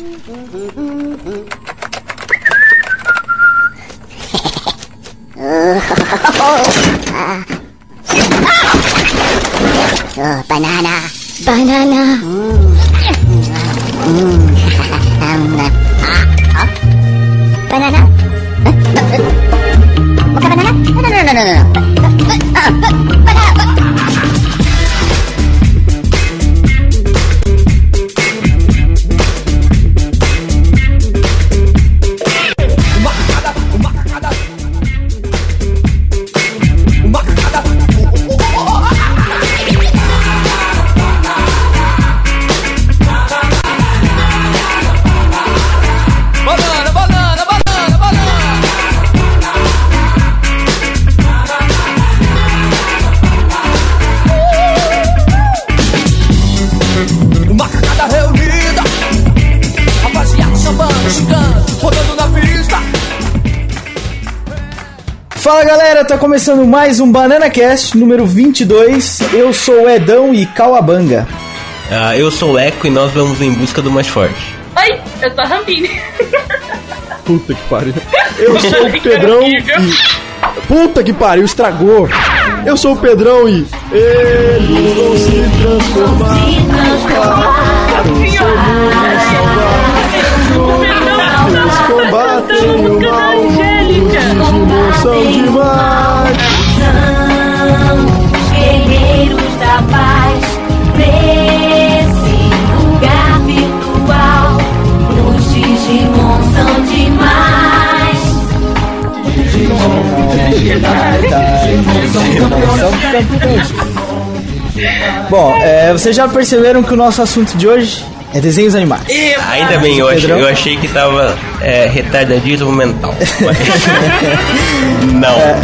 Oh, banana. Banana. Banana. Bukan banana? No, no, no, no, no, no. Ah, banana. Começando mais um Banana Cast número 22. Eu sou o Edão e Cauabanga. Ah, eu sou o Eco e nós vamos em busca do mais forte. Oi, eu sou a Rampini. Puta que pariu. Eu sou o Pedrão e. Puta que pariu, estragou. Eu sou o Pedrão e. Eles vão se transformar. Eles combatem o mal. Os Digimon são demais. Bom, é, vocês já perceberam que o nosso assunto de hoje é desenhos animados. Ainda bem, eu, ach- Pedrão? eu achei que tava é, retardadismo mental. Não.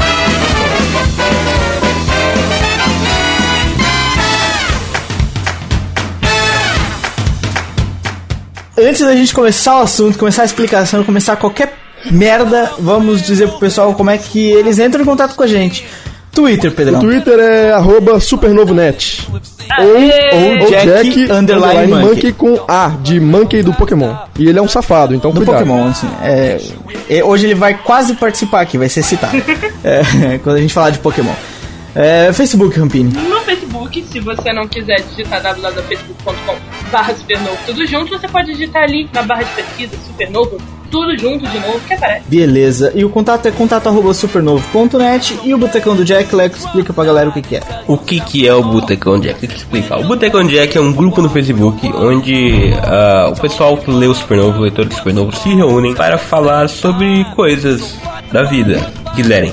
Antes da gente começar o assunto, começar a explicação, começar qualquer merda, vamos dizer pro pessoal como é que eles entram em contato com a gente. Twitter, O Pedrão. Twitter é arroba supernovonet. Ou Ou Jack, Jack, underline, underline monkey. monkey com A, de Monkey do Pokémon. E ele é um safado, então Do cuidado. Pokémon, assim. É, é, hoje ele vai quase participar aqui, vai ser citado. É, quando a gente falar de Pokémon. É, Facebook, Rampini. No Facebook, se você não quiser digitar www.facebook.com barra supernovo tudo junto, você pode digitar ali na barra de pesquisa supernovo tudo junto de novo que aparece. Beleza. E o contato é contato arroba supernovo.net e o Botecão do Jack, Leco explica pra galera o que, que é. O que, que é o Botecão Jack? Tem que explicar. O Botecão Jack é um grupo no Facebook onde ah, o pessoal que lê o Supernovo, o leitor do Supernovo, se reúnem para falar sobre coisas da vida que lerem.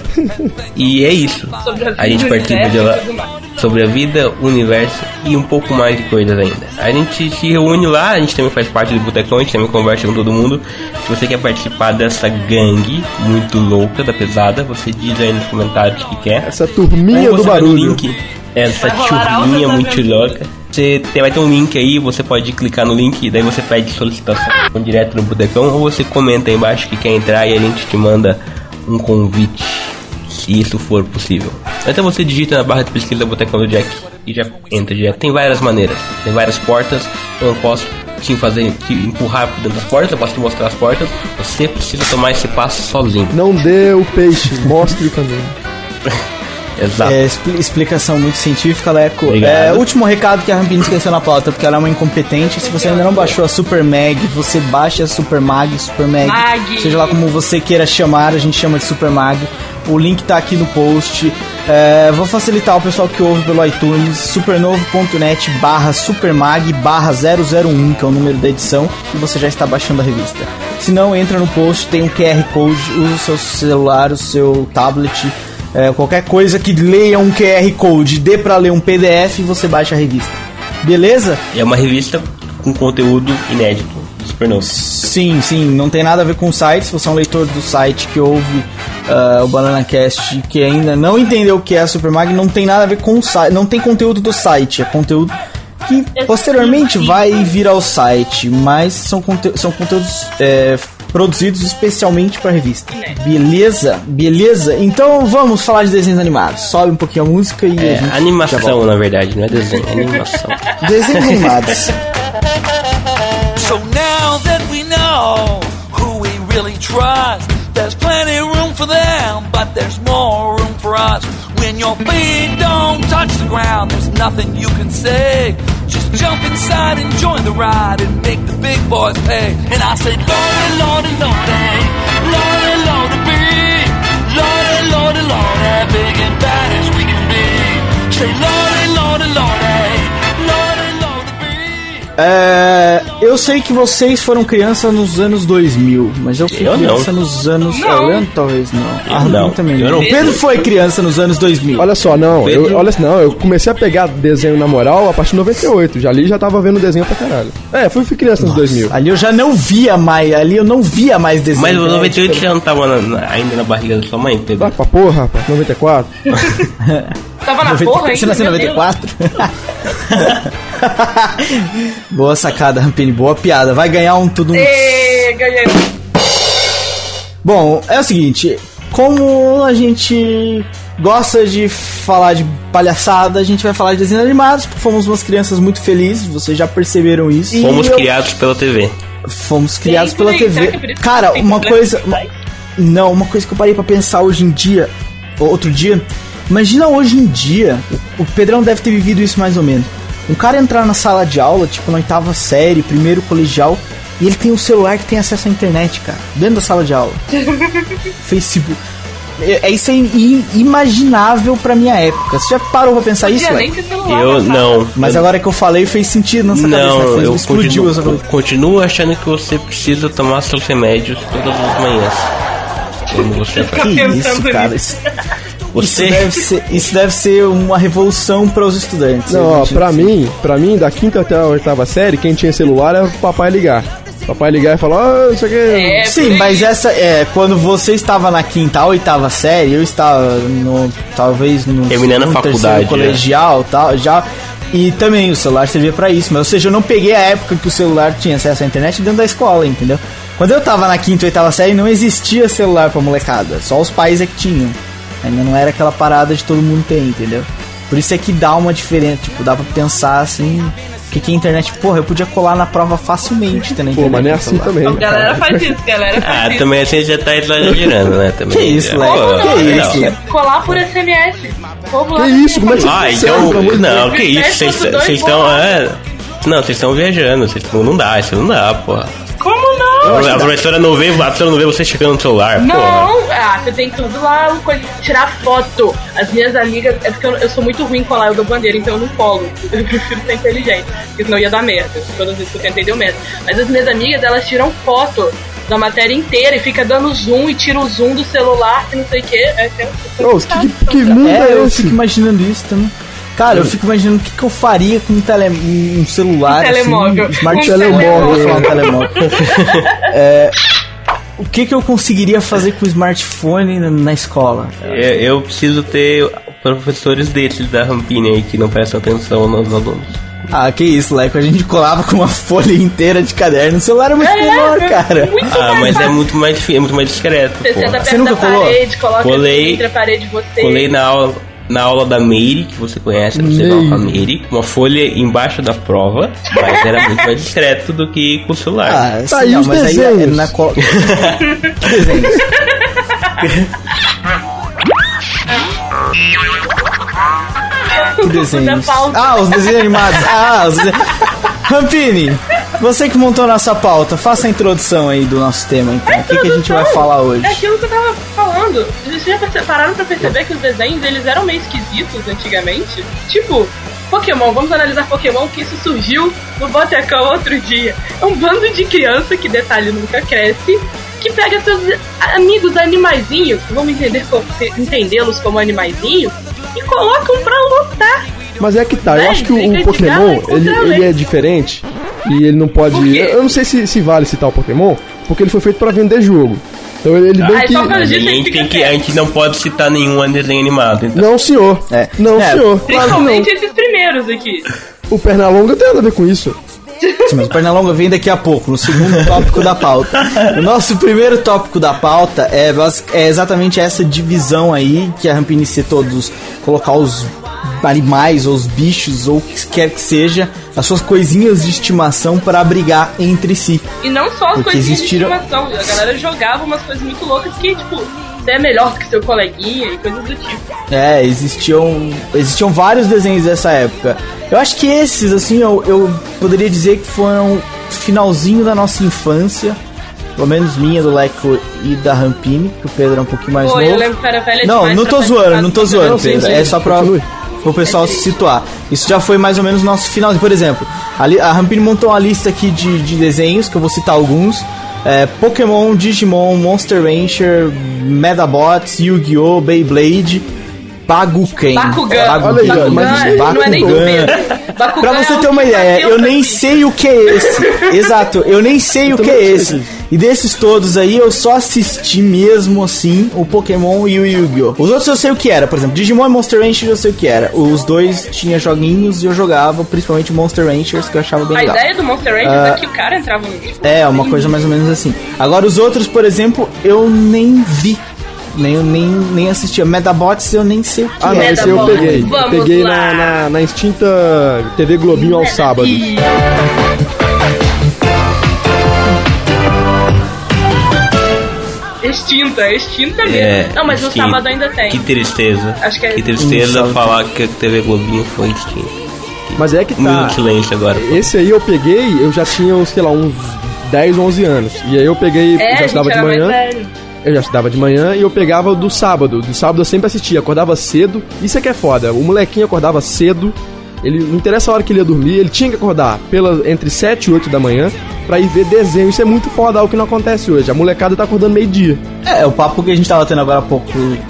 E é isso. A gente participa de lá sobre a vida, o universo e um pouco mais de coisas ainda. A gente se reúne lá, a gente também faz parte do Botecão, a gente também conversa com todo mundo. Se você quer participar dessa gangue muito louca da pesada, você diz aí nos comentários que quer. Essa turminha do barulho. link, essa rolar churrinha altas muito louca. Você vai ter um link aí, você pode clicar no link e daí você pede solicitação direto no Botecão ou você comenta aí embaixo que quer entrar e a gente te manda um convite, se isso for possível. Então você digita na barra de pesquisa Botecão do Jack e já entra direto. Tem várias maneiras, tem várias portas, eu não posso te fazer te empurrar por dentro das portas, eu posso te mostrar as portas, você precisa tomar esse passo sozinho. Não dê o peixe, mostre o caminho. Exato. É, expli- explicação muito científica, Leco. Obrigado. É, último recado que a Rampini esqueceu na pauta, porque ela é uma incompetente. Se você ainda não baixou a Super Mag, você baixa a Super Mag, Super Mag, Mag. seja lá como você queira chamar, a gente chama de Super Mag. O link tá aqui no post. É, vou facilitar o pessoal que ouve pelo iTunes, supernovo.net barra supermag barra 001, que é o número da edição, e você já está baixando a revista. Se não, entra no post, tem um QR Code, usa o seu celular, o seu tablet, é, qualquer coisa que leia um QR Code, dê pra ler um PDF, você baixa a revista. Beleza? É uma revista com conteúdo inédito do Supernova. Sim, sim, não tem nada a ver com o site. Se você é um leitor do site que ouve ah, o BananaCast que ainda não entendeu o que é a Supermag, não tem nada a ver com o site. Não tem conteúdo do site, é conteúdo que posteriormente vai vir ao site, mas são, conte são conteúdos é, produzidos especialmente para revista. Beleza? Beleza? Então vamos falar de desenhos animados. Sobe um pouquinho a música e a É, gente já animação, na verdade, não é desenho, é animação. Desenhos animados. So now now that we know who we really trust, there's plenty room for them, but there's more room for us. When your feet don't touch the ground, there's nothing you can say. Jump inside and join the ride and make the big boys pay. And I say, Lordy, Lordy, Lordy, eh? Lordy, Lordy, be. Lordy, Lordy, Lordy, eh? big and bad as we can be. Say, Lordy, Lordy, Lordy. É, eu sei que vocês foram criança nos anos 2000, mas eu fui Eu criança não. nos anos. Não. Leandro talvez não. Eu a Ruben não. também Eu não. Pedro foi criança nos anos 2000. Olha só, não, Pedro- eu, olha, não, eu comecei a pegar desenho na moral a partir de 98. Já ali já tava vendo desenho pra caralho. É, fui, fui criança nos 2000. Ali eu já não via mais, ali eu não via mais desenho. Mas né? 98 Tipo, já não tava na- ainda na barriga da sua mãe, Pedro? Vai pra porra, rapaz, 94. Tava na 90 porra ainda. Você nasceu em meu Deus. 94? boa sacada, Rampini, boa piada. Vai ganhar um tudo. Ê, ganhei. Bom, é o seguinte, como a gente gosta de falar de palhaçada, a gente vai falar de desenhos animados, porque fomos umas crianças muito felizes, vocês já perceberam isso. Fomos eu- criados pela TV. Fomos criados Sim, pela aí, é TV. que Cara, uma coisa. Não, uma coisa que eu parei pra pensar hoje em dia, outro dia. Imagina hoje em dia, o, Pedrão deve ter vivido isso mais ou menos. Um cara entrar na sala de aula, tipo na oitava série, primeiro colegial, e ele tem um celular que tem acesso à internet, cara, dentro da sala de aula. Facebook. É, é isso é in- inimaginável pra minha época. Você já parou pra pensar isso, nem ter celular. Eu sala. não. Mas eu, agora que eu falei fez sentido na sua cabeça. Não, né? Fez- eu explodiu continuo, continuo achando que você precisa tomar seus remédios todas as manhãs. Quando você Fica Que isso, cara? nisso. Isso, isso, Você- deve ser, isso deve ser uma revolução para os estudantes. Não, ó, pra assim. mim, pra mim, da quinta até a oitava série, quem tinha celular era o papai ligar. Papai ligar e falar, ah, isso aqui. É, Sim, por aí. mas essa é quando você estava na quinta ou oitava série, eu estava no talvez no Terminando a segundo, faculdade, terceiro colegial, tal, já e também o celular servia pra isso, mas ou seja, eu não peguei a época que o celular tinha acesso à internet dentro da escola, entendeu? Quando eu tava na quinta ou oitava série, não existia celular pra molecada, só os pais é que tinham. Ainda não era aquela parada de todo mundo ter, entendeu? Por isso é que dá uma diferença, tipo, dá pra pensar assim, que que a internet, porra, eu podia colar na prova facilmente, tá na Pô, internet. mas não é assim celular. também. A galera faz isso, galera faz Ah, isso. também assim já tá exagerando, né? Também. Que isso, É, pô, Que não. isso, Leque? Colar por SMS. Lá Que não isso, como é que Ah, então. Não, que isso, vocês estão. É, não, vocês estão viajando, vocês tão- não dá, isso não dá, porra. A professora não vê, a professora não vê você chegando no celular, porra. Não, ah, você tem tudo lá, coisa, tirar foto. As minhas amigas, é porque eu, eu sou muito ruim colar, eu dou bandeira, então eu não colo. Eu prefiro ser inteligente, porque senão ia dar merda. Todas as vezes que eu tentei deu merda. Mas as minhas amigas, elas tiram foto da matéria inteira e fica dando zoom e tira o zoom do celular, que não sei o que. É, é, é, que, que, que mundo É, é, eu esse? fico imaginando isso também. Cara, eu fico imaginando o que, que eu faria com um, tele, um celular. Um telemóvel. Assim, um smart Um telemóvel. telemóvel. telemóvel. É, o que, que eu conseguiria fazer com o smartphone na, na escola? Eu, eu preciso ter professores desses da Rampini aí que não prestam atenção nos alunos. Ah, que isso, Leco. A gente colava com uma folha inteira de caderno. O celular é muito menor, cara. Muito Ah, mais mas é muito mais, é muito mais discreto, Você. Você nunca da colou? parede, coloca Colei. entre a parede de você. Colei na aula, na aula da Meire, que você conhece, você vai com a Meire, uma folha embaixo da prova, mas era muito mais discreto do que com o celular. Ah, Tá sim, aí não, os mas aí é desenhos. na cola. que desenhos? que desenhos? Ah, os desenhos animados. Ah, os desenhos. Rampini, você que montou nossa pauta, faça a introdução aí do nosso tema, então. O que, que a gente vai falar hoje? É aquilo que eu tava falando. Vocês já pararam pra perceber que os desenhos eles eram meio esquisitos antigamente? Tipo, Pokémon, vamos analisar Pokémon, que isso surgiu no Botecão outro dia. É um bando de criança que, detalhe, nunca cresce, que pega seus amigos animaizinhos, vamos entender entendê-los como animaizinhos, e colocam pra lutar. Mas é que tá, eu Véi, acho que o, o Pokémon, é ele, ele é diferente e ele não pode. Eu não sei se, se vale citar o Pokémon, porque ele foi feito pra vender jogo. Então ele, ele Ah, que. Hoje a gente, tem que, a gente não pode citar nenhum desenho animado. Então. Não, senhor. É. Não, É, senhor. Claro Principalmente não. esses primeiros aqui. O Pernalonga tem nada a ver com isso. Sim, mas o Pernalonga vem daqui a pouco, no segundo tópico da pauta. O nosso primeiro tópico da pauta é, é exatamente essa divisão aí que a Rampini citou dos colocar os animais, ou os bichos, ou o que quer que seja, as suas coisinhas de estimação para brigar entre si. E não só as Porque coisinhas existiram- de estimação. A galera jogava umas coisas muito loucas que, tipo, você é melhor do que seu coleguinha e coisas do tipo. É, existiam, existiam vários desenhos dessa época. Eu acho que esses, assim, eu, eu poderia dizer que foram finalzinho da nossa infância. Pelo menos minha, do Leco e da Rampini, que o Pedro é um pouquinho mais Pô, novo. eu lembro que era velha Não, não tô zoando, não tô do zoando, Pedro. sim, é só pra continue. O pessoal se situar. Isso já foi mais ou menos nosso finalzinho. Por exemplo, a, a Rampini montou uma lista aqui de, de desenhos, que eu vou citar alguns. É, Pokémon, Digimon, Monster Rancher, Medabots, Yu-Gi-Oh!, Beyblade, Bakugan. Bakugan. Olha aí, Bakugan, mas não é nem do Bakugan. Bakugan Pra é você o ter uma ideia, eu nem sei o que é esse. Exato, eu nem sei o que é esse. E desses todos aí, eu só assisti mesmo assim o Pokémon e o Yu-Gi-Oh! Os outros eu sei o que era, por exemplo, Digimon e Monster Rancher eu sei o que era. Os dois tinha joguinhos e eu jogava, principalmente Monster Ranchers, que eu achava bem A legal. ideia do Monster Rancher Ah. é que o cara entrava no É, uma coisa mais ou menos assim. Agora os outros, por exemplo, eu nem vi. Nem, nem, nem assistia. Medabots eu nem sei o que Ah, não, é. esse eu peguei. Eu Vamos peguei lá. na, na, na extinta TV Globinho aos sábados. Extinta, extinta mesmo. É, não, mas no extinto. sábado ainda tem. Que tristeza. Acho que é- Que tristeza Hum, falar que a TV Globinho foi extinta. Mas é que Um tá. silêncio agora. pô. Esse aí eu peguei, eu já tinha, sei lá, uns 10, 11 anos. E aí eu peguei, É, já a gente estudava de manhã. Eu já estudava de manhã e eu pegava do sábado. Do sábado eu sempre assistia, acordava cedo. Isso é que é foda. O molequinho acordava cedo. Ele não interessa a hora que ele ia dormir, ele tinha que acordar pela, entre 7 e 8 da manhã pra ir ver desenho. Isso é muito foda, algo que não acontece hoje. A molecada tá acordando meio-dia. É, o papo que a gente tava tendo agora há pouco,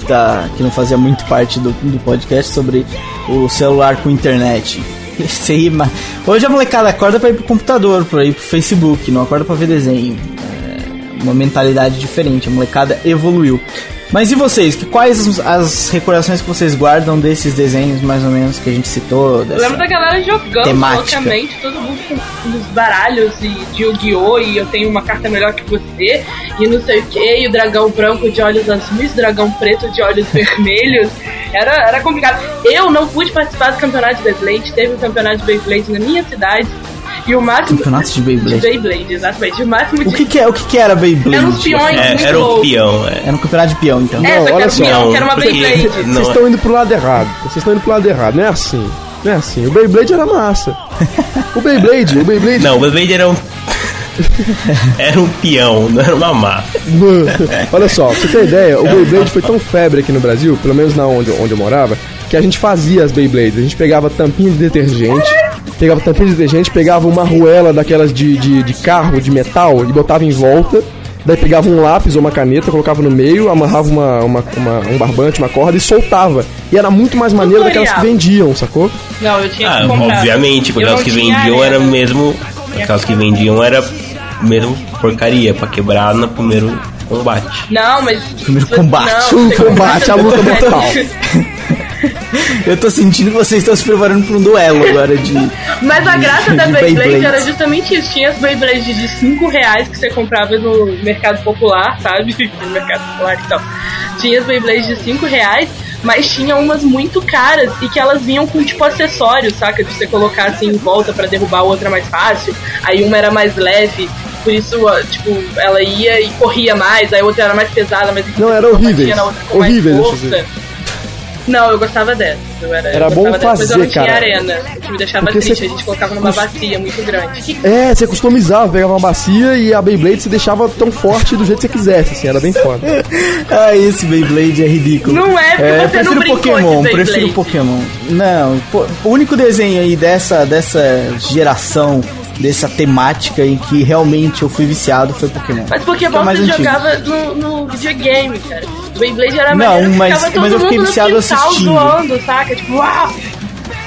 tá, que não fazia muito parte do, do podcast, sobre o celular com internet. Isso aí, mas... Hoje a molecada acorda pra ir pro computador, pra ir pro Facebook, não acorda pra ver desenho. Uma mentalidade diferente, a molecada evoluiu. Mas e vocês? Que, quais as, recordações que vocês guardam desses desenhos, mais ou menos, que a gente citou? Eu lembro da galera jogando Temática. loucamente, todo mundo com os baralhos e de Yu-Gi-Oh! e eu tenho uma carta melhor que você, e não sei o que, e o dragão branco de olhos azuis, dragão preto de olhos vermelhos. Era, era complicado. Eu não pude participar do campeonato de Beyblade, teve um campeonato de Beyblade na minha cidade, e o máximo. Campeonato de Beyblade? De Beyblade, exatamente. O máximo O de. que, que, é, o que, que era Beyblade? Eram os peões É, muito era um loucos. peão, é. Era um campeonato de peão, então. É, Não, olha era só, peão, era uma Beyblade. Não, Vocês estão indo pro lado errado. Vocês estão indo pro lado errado. Não é assim. Não é assim. O Beyblade era massa. O Beyblade, o Beyblade. Não, o Beyblade era um. era um peão, não era uma massa. Olha só, pra você ter ideia, o Beyblade foi tão febre aqui no Brasil, pelo menos na onde, onde eu morava, que a gente fazia as Beyblades. A gente pegava tampinha de detergente, pegava tampinha de detergente, pegava uma arruela daquelas de, de, de carro, de metal, e botava em volta. Daí pegava um lápis ou uma caneta, colocava no meio, amarrava uma, uma, uma- um barbante, uma corda e soltava. E era muito mais maneiro daquelas que vendiam, sacou? Não, eu tinha Ah, obviamente, porque Eu aquelas que vendiam era arena. mesmo. Aquelas que vendiam era mesmo porcaria pra quebrar no primeiro combate. Não, mas. Primeiro combate. Não, O combate, a luta mortal. Eu tô sentindo que vocês estão se preparando pra um duelo agora de. Mas a graça da de Beyblade Beyblade. era justamente isso. Tinha as Beyblades de 5 reais que você comprava no mercado popular, sabe? No mercado popular e tal. Tinha as Beyblades de 5 reais, mas tinha umas muito caras e que elas vinham com tipo acessórios, saca? De você colocar assim em volta pra derrubar a outra mais fácil. Aí uma era mais leve. Por isso, tipo, ela ia e corria mais, aí a outra era mais pesada, mas Não, era você horríveis. Não, eu gostava dessa. Eu era, Era eu bom gostava dessa, mas eu fazer, não tinha cara. arena, que me deixava Porque triste. você- A gente colocava numa bacia muito grande. É, você customizava, pegava uma bacia e a Beyblade se deixava tão forte do jeito que você quisesse, assim, era bem foda. Ah, esse Beyblade é ridículo. Não é, porque é, você não prefiro brincou Pokémon, prefiro Pokémon. Não, o único desenho aí dessa, dessa geração, dessa temática em que realmente eu fui viciado foi Pokémon. Mas Pokémon você antigo. jogava no, no videogame, cara. Beyblade era Não, maneiro, mas- mas eu fiquei viciado assistindo. zoando, saca? Tipo, uau!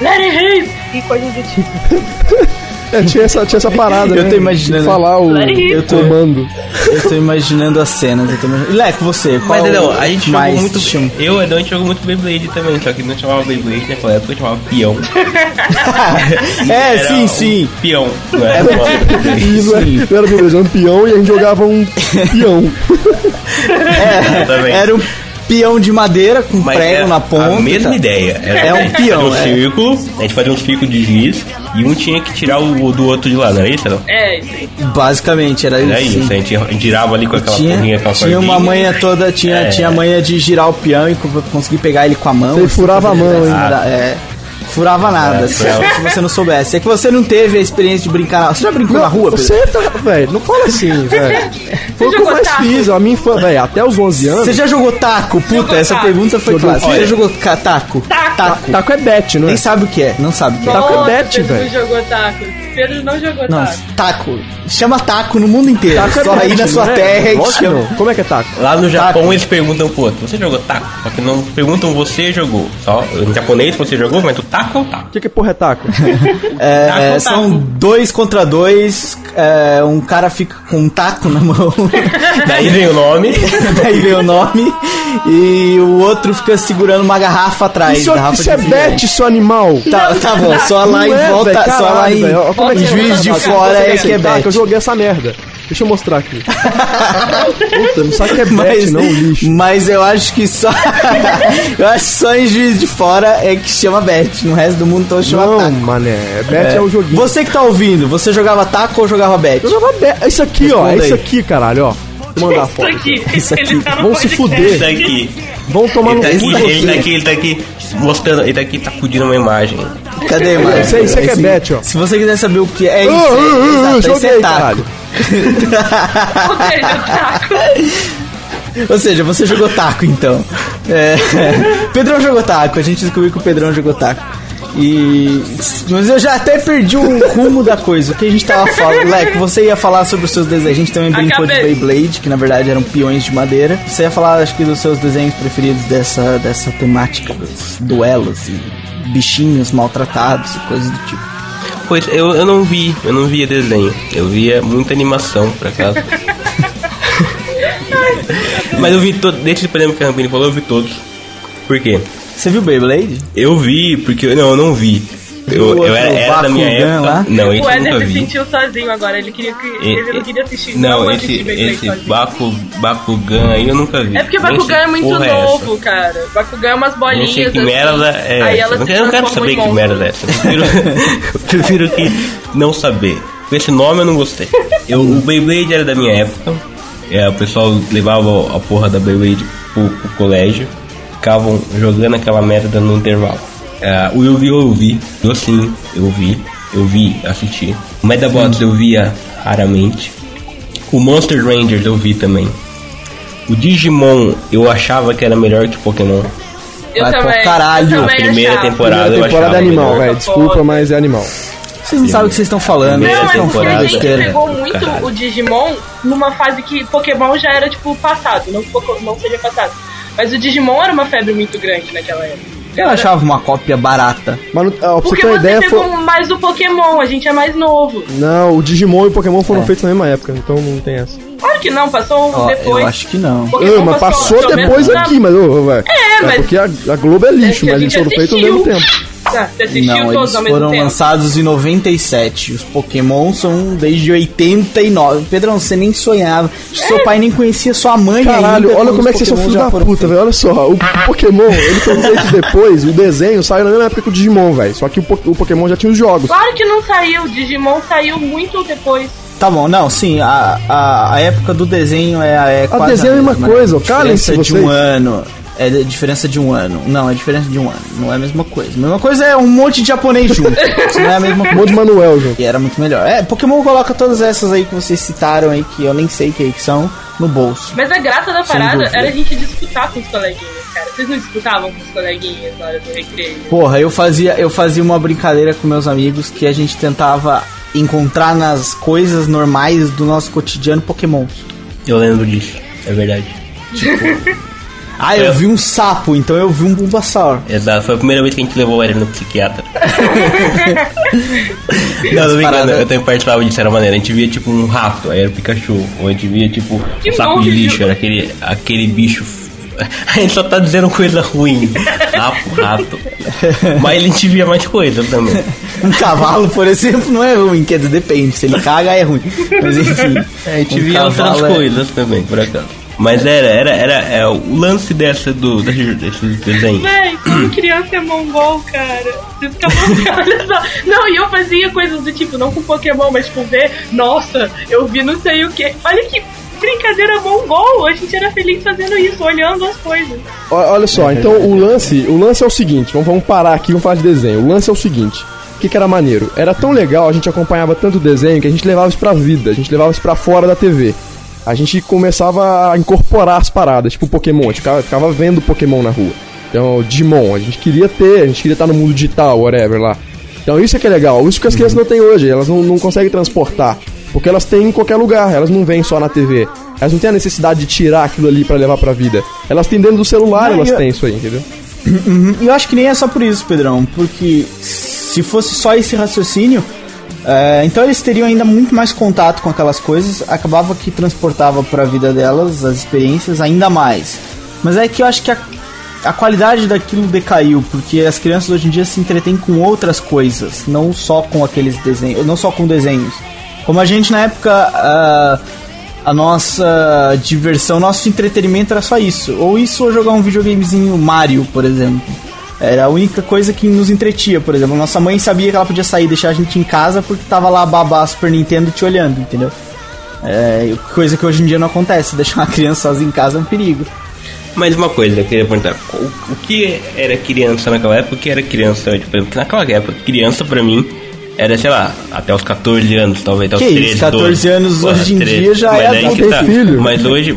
Let it rip! E coisas do tipo. É, tinha essa, tinha essa parada, Eu né? tô imaginando. Falar o, rip. o comando. Eu tô imaginando as cenas. Eu tô imaginando... Leco, você, qual Mas não, a gente mais jogou muito. chama? Eu Edão, a gente jogou muito Beyblade também, só que não chamava Beyblade naquela época, chamava peão. É, Era sim, um sim. Peão, não era uma E não era, não era Beyblade, era um peão e a gente jogava um peão. É, era um peão de madeira com Mas prego é na ponta. A mesma tá? ideia. Era É um peão, Um é. círculo, a gente fazia um círculo de giz e um tinha que tirar o, o do outro de lá, não era isso? Não? É, isso aí. Basicamente, era Era isso. isso, a gente, girava ali com aquela Tinha, porrinha, aquela tinha uma cordinha. manha toda, tinha, É. tinha a manha de girar o peão e co- conseguir pegar ele com a mão. Você furava a mão, assim, hein? da- É. Furava nada, É, se, furava. se você não soubesse. É que você não teve a experiência de brincar na Você já brincou na rua, Pedro? Você tá, velho, não fala assim, velho. Foi o que eu mais taco? fiz, a minha infância, velho, até os 11 anos. Você já jogou taco? Puta, Jogou essa taco. pergunta foi Jogou- clássica. Você já jogou ca- taco? Taco. Taco é bet, não é? Nem sabe o que é, não sabe o que é. Taco é Nossa, bet, Pedro velho. não jogou taco. Pedro não jogou Não, taco. taco. Chama taco no mundo inteiro. Taco é Só aí bet, na sua não é? terra chama. Como é que é taco? Lá no Japão Taco. eles perguntam pro outro, você jogou taco? Só que não perguntam você jogou. Só em japonês você jogou, mas o taco é o taco. O que, que porra é taco? É, Taco, é, taco. são dois contra dois. é, um cara fica com um taco na mão. Daí vem o nome. Daí vem o nome. E o outro fica segurando uma garrafa atrás. Isso, garrafa isso de é bet, seu animal. Tá, tá bom, só lá Não em é, volta, só lá caralho, em, é em é juiz de fora é que é bet. Joguei essa merda. Deixa eu mostrar aqui. Puta, não sabe que é bet, Mas, não, lixo. mas eu acho que só. eu acho que só em juiz de fora é que chama bet. No resto do mundo todo chama Não, taco. mané, bet é. o joguinho. Você que tá ouvindo, você jogava taco ou jogava bet? Eu jogava bet. Isso aqui, ó. É Responda isso aqui, caralho, ó. Mandar a Isso foto. aqui. Isso aqui. Ele tá Vão se fuder. Tá aqui. Vão tomar Ele no tá cu aqui, de ele tá aqui, ele tá aqui mostrando, ele tá aqui, tá acudindo uma imagem. Cadê? Isso aí- isso aí que é bet, ó. Se você quiser saber o que é, é isso. é, exato, esse joguei, é taco. caralho. Ou seja, taco. Ou seja, você jogou taco então. É, Pedrão jogou taco, a gente descobriu que o Pedrão jogou taco. E. Mas eu já até perdi o rumo da coisa. O que a gente tava falando. Leco, você ia falar sobre os seus desenhos. A gente também brincou de Acabei. Beyblade, que na verdade eram peões de madeira. Você ia falar, acho que, dos seus desenhos preferidos dessa, dessa temática dos duelos e bichinhos maltratados e coisas do tipo. Pois eu, eu não vi, eu não via desenho. Eu via muita animação, por acaso. Mas eu vi todos, desde por exemplo que a Rampini falou, eu vi todos. Por quê? Você viu Beyblade? Eu vi, porque. Não, eu não vi. Eu, O eu era, era da minha época. lá? Não, esse O eu Eder nunca se sentiu sozinho agora. Ele queria que. E- Ele não queria assistir. Não, vai esse, esse. Baku, Bakugan aí eu nunca vi. É porque Bakugan é muito é novo, essa. cara. Bakugan é umas bolinhas. sei que assim. merda é Aí ela Eu não eu não quero saber que merda é essa. Eu prefiro, eu prefiro que não saber. Com esse nome eu não gostei. Eu, o Beyblade era da minha época. É, o pessoal levava a porra da Beyblade pro, pro colégio. Ficavam jogando aquela merda no intervalo. É, o Yu-Gi-Oh! eu vi. Docinho, eu vi. Eu vi, assisti. O Medabots eu via raramente. O Monster Rangers eu vi também. O Digimon eu achava que era melhor que Pokémon. Eu Vai também. caralho. eu A primeira achava. temporada Primeira eu temporada é animal, velho. Desculpa, mas é animal. Vocês não sabem o que vocês estão falando. Não, estão é porque falando a gente pegou muito Caralho. o Digimon numa fase que Pokémon já era, tipo, passado. Não que Pokémon seja passado. Mas o Digimon era uma febre muito grande naquela época. Eu achava uma cópia barata. Mas não- ó, pra você Porque ter uma você ideia, pegou foi... mais do Pokémon, a gente é mais novo. Não, o Digimon e o Pokémon É. foram feitos na mesma época, então não tem essa. Claro que não, passou Ó, depois. eu acho que não. Pokémon Ah, mas passou menos depois na- aqui, mas, ô, velho. É, mas- porque a, a Globo é lixo, É mas eles foram feitos ao mesmo tempo. Você assistiu Não, todos eles ao mesmo foram tempo. lançados em 97. Os Pokémon são desde 89. Pedrão, você nem sonhava. Seu pai nem conhecia sua mãe Caralho, ainda, olha como é que vocês são filhos da puta, velho. Olha só, o Pokémon, ele foi feito depois, o desenho saiu na mesma época que o Digimon, velho. Só que o, Po- o Pokémon já tinha os jogos. Claro que não saiu, o Digimon saiu muito depois. Tá bom, não, sim, a, a, a época do desenho é, é quase desenho é a mesma coisa, né? calem-se Diferença de um vocês. ano. É de- diferença de um ano. Não, é diferença de um ano. Não é a mesma coisa. A mesma coisa é um monte de japonês junto. Isso não é a mesma Um coisa. monte de Manuel, junto. E era muito melhor. É, Pokémon coloca todas essas aí que vocês citaram aí, que eu nem sei que, que são, no bolso. Mas a graça da parada dúvida. era a gente disputar com os coleguinhas, cara. Vocês não disputavam com os coleguinhas na hora do recreio? Porra, eu fazia, eu fazia uma brincadeira com meus amigos que a gente tentava encontrar nas coisas normais do nosso cotidiano Pokémon. Eu lembro disso, é verdade. Ah, eu É. vi um sapo, então eu vi um Bulbasaur. Exato, foi a primeira vez que a gente levou o Eren no psiquiatra. não, não me engano, eu também participava disso, era maneira. A gente via tipo um rato, aí era o Pikachu. Ou a gente via tipo Que um saco de lixo, era aquele, aquele bicho. A gente só tá dizendo coisa ruim. Sapo, rato. Mas a gente via mais coisa também. Um cavalo, por exemplo, não é ruim, quer dizer, depende. Se ele caga, é ruim. Mas enfim. É, a gente um via outras é- coisas também, por acaso. Mas era, era, era é, o lance dessa do, desses, desses desenhos. Véi, como criança é mongol, cara. Você fica mongol, olha só. Não, e eu fazia coisas do tipo, não com Pokémon, mas tipo, ver, nossa, eu vi não sei o que. Olha que brincadeira mongol. A gente era feliz fazendo isso, olhando as coisas. Olha só, então o lance, o lance é o seguinte, vamos, vamos parar aqui, vamos falar de desenho. O lance é o seguinte, o que, que era maneiro? Era tão legal, a gente acompanhava tanto desenho que a gente levava isso pra vida, a gente levava isso pra fora da TV. A gente começava a incorporar as paradas, tipo Pokémon, a gente ficava, ficava vendo Pokémon na rua. Então, Digimon, a gente queria ter, a gente queria estar no mundo digital, whatever lá. Então isso é que é legal, isso que as crianças não têm hoje, elas não, não conseguem transportar. Porque elas têm em qualquer lugar, elas não vêm só na TV. Elas não têm a necessidade de tirar aquilo ali pra levar pra vida. Elas têm dentro do celular, Não, elas eu- têm isso aí, entendeu? E eu acho que nem é só por isso, Pedrão, porque se fosse só esse raciocínio, é, então eles teriam ainda muito mais contato com aquelas coisas, acabava que transportava para a vida delas as experiências ainda mais. Mas é que eu acho que a, a qualidade daquilo decaiu, porque as crianças hoje em dia se entretêm com outras coisas, não só com aqueles desenhos, não só com desenhos. Como a gente na época ah, a nossa diversão, nosso entretenimento era só isso. Ou isso ou jogar um videogamezinho Mario, por exemplo. Era a única coisa que nos entretia, por exemplo. Nossa mãe sabia que ela podia sair e deixar a gente em casa porque tava lá a babá Super Nintendo te olhando, entendeu? É, coisa que hoje em dia não acontece. Deixar uma criança sozinha em casa é um perigo. Mas uma coisa, eu queria perguntar, o, o que era criança naquela época, o que era criança que naquela época, criança pra mim era, sei lá, até os 14 anos, talvez, até Que os isso, 13, 14 12. anos Porra, hoje em 13. dia já Mas é aí adulto, que tem tá. filho. Mas hoje,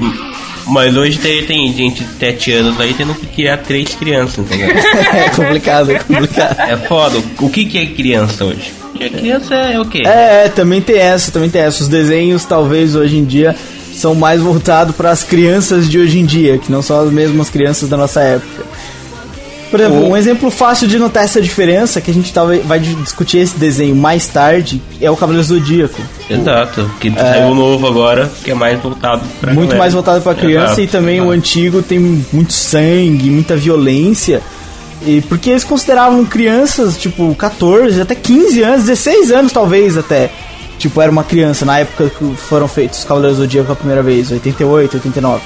mas hoje tem, tem gente de 7 anos aí tendo que criar três crianças, entendeu? é complicado, é complicado. é foda. O que que é criança hoje? Porque criança é o quê? É, é, também tem essa, também tem essa. Os desenhos, talvez, hoje em dia, são mais voltados para as crianças de hoje em dia, que não são as mesmas crianças da nossa época. Por exemplo, um exemplo fácil de notar essa diferença, que a gente talvez vai discutir esse desenho mais tarde, é o Cavaleiro Zodíaco. Exato. Que saiu novo agora, que é mais voltado pra muito galera. mais voltado para criança Exato, e também exato. o antigo tem muito sangue, muita violência. E porque eles consideravam crianças, tipo, 14, até 15 anos, 16 anos talvez até. Tipo, era uma criança na época que foram feitos os Cavaleiros do Zodíaco a primeira vez, 88, 89.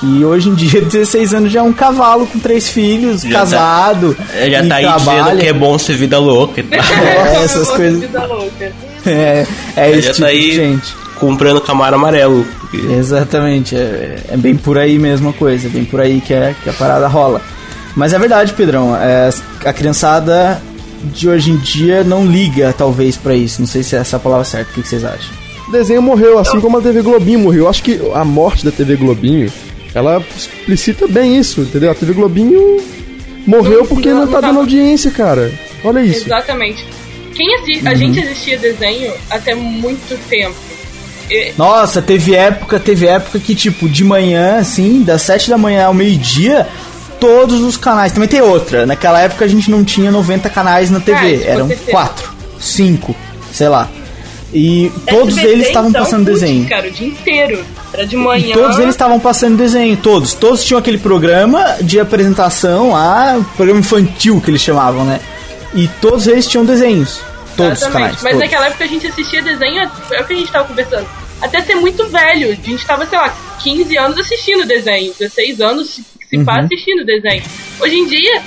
Que hoje em dia, 16 anos já é um cavalo com três filhos, Já casado. É, já e tá aí trabalha. dizendo que é bom ser vida louca. e tal. É, essas coisas. Vida louca. É, é esse já tipo tá de aí gente. comprando camaro amarelo. Exatamente, é, é bem por aí mesmo a coisa, é bem por aí que, é, que a parada rola. Mas é verdade, Pedrão, é, a criançada de hoje em dia não liga, talvez, pra isso. Não sei se é essa a palavra certa, o que, que vocês acham? O desenho morreu, assim como a TV Globinho morreu. Eu acho que a morte da TV Globinho, ela explicita bem isso, entendeu? A TV Globinho morreu Não, porque não, não tá dando audiência, cara. Olha isso. Exatamente. Quem assi- A gente assistia desenho até muito tempo. Nossa, teve época, teve época que, tipo, de manhã, assim, das 7 da manhã ao meio-dia, todos os canais. Também tem outra. Naquela época a gente não tinha 90 canais na TV, Ah, eram certeza. 4, 5, sei lá. E todos SBT, eles estavam então, passando putz, desenho. Cara, o dia inteiro. Era de manhã. E todos eles estavam passando desenho, todos. Todos tinham aquele programa de apresentação lá, programa infantil que eles chamavam, né? E todos eles tinham desenhos. Todos os Exatamente. canais. Mas todos. naquela época a gente assistia desenho, é o que a gente tava conversando. Até ser muito velho. A gente tava, sei lá, 15 anos assistindo desenho, 16 anos se se Uhum. assistindo desenho. Hoje em dia,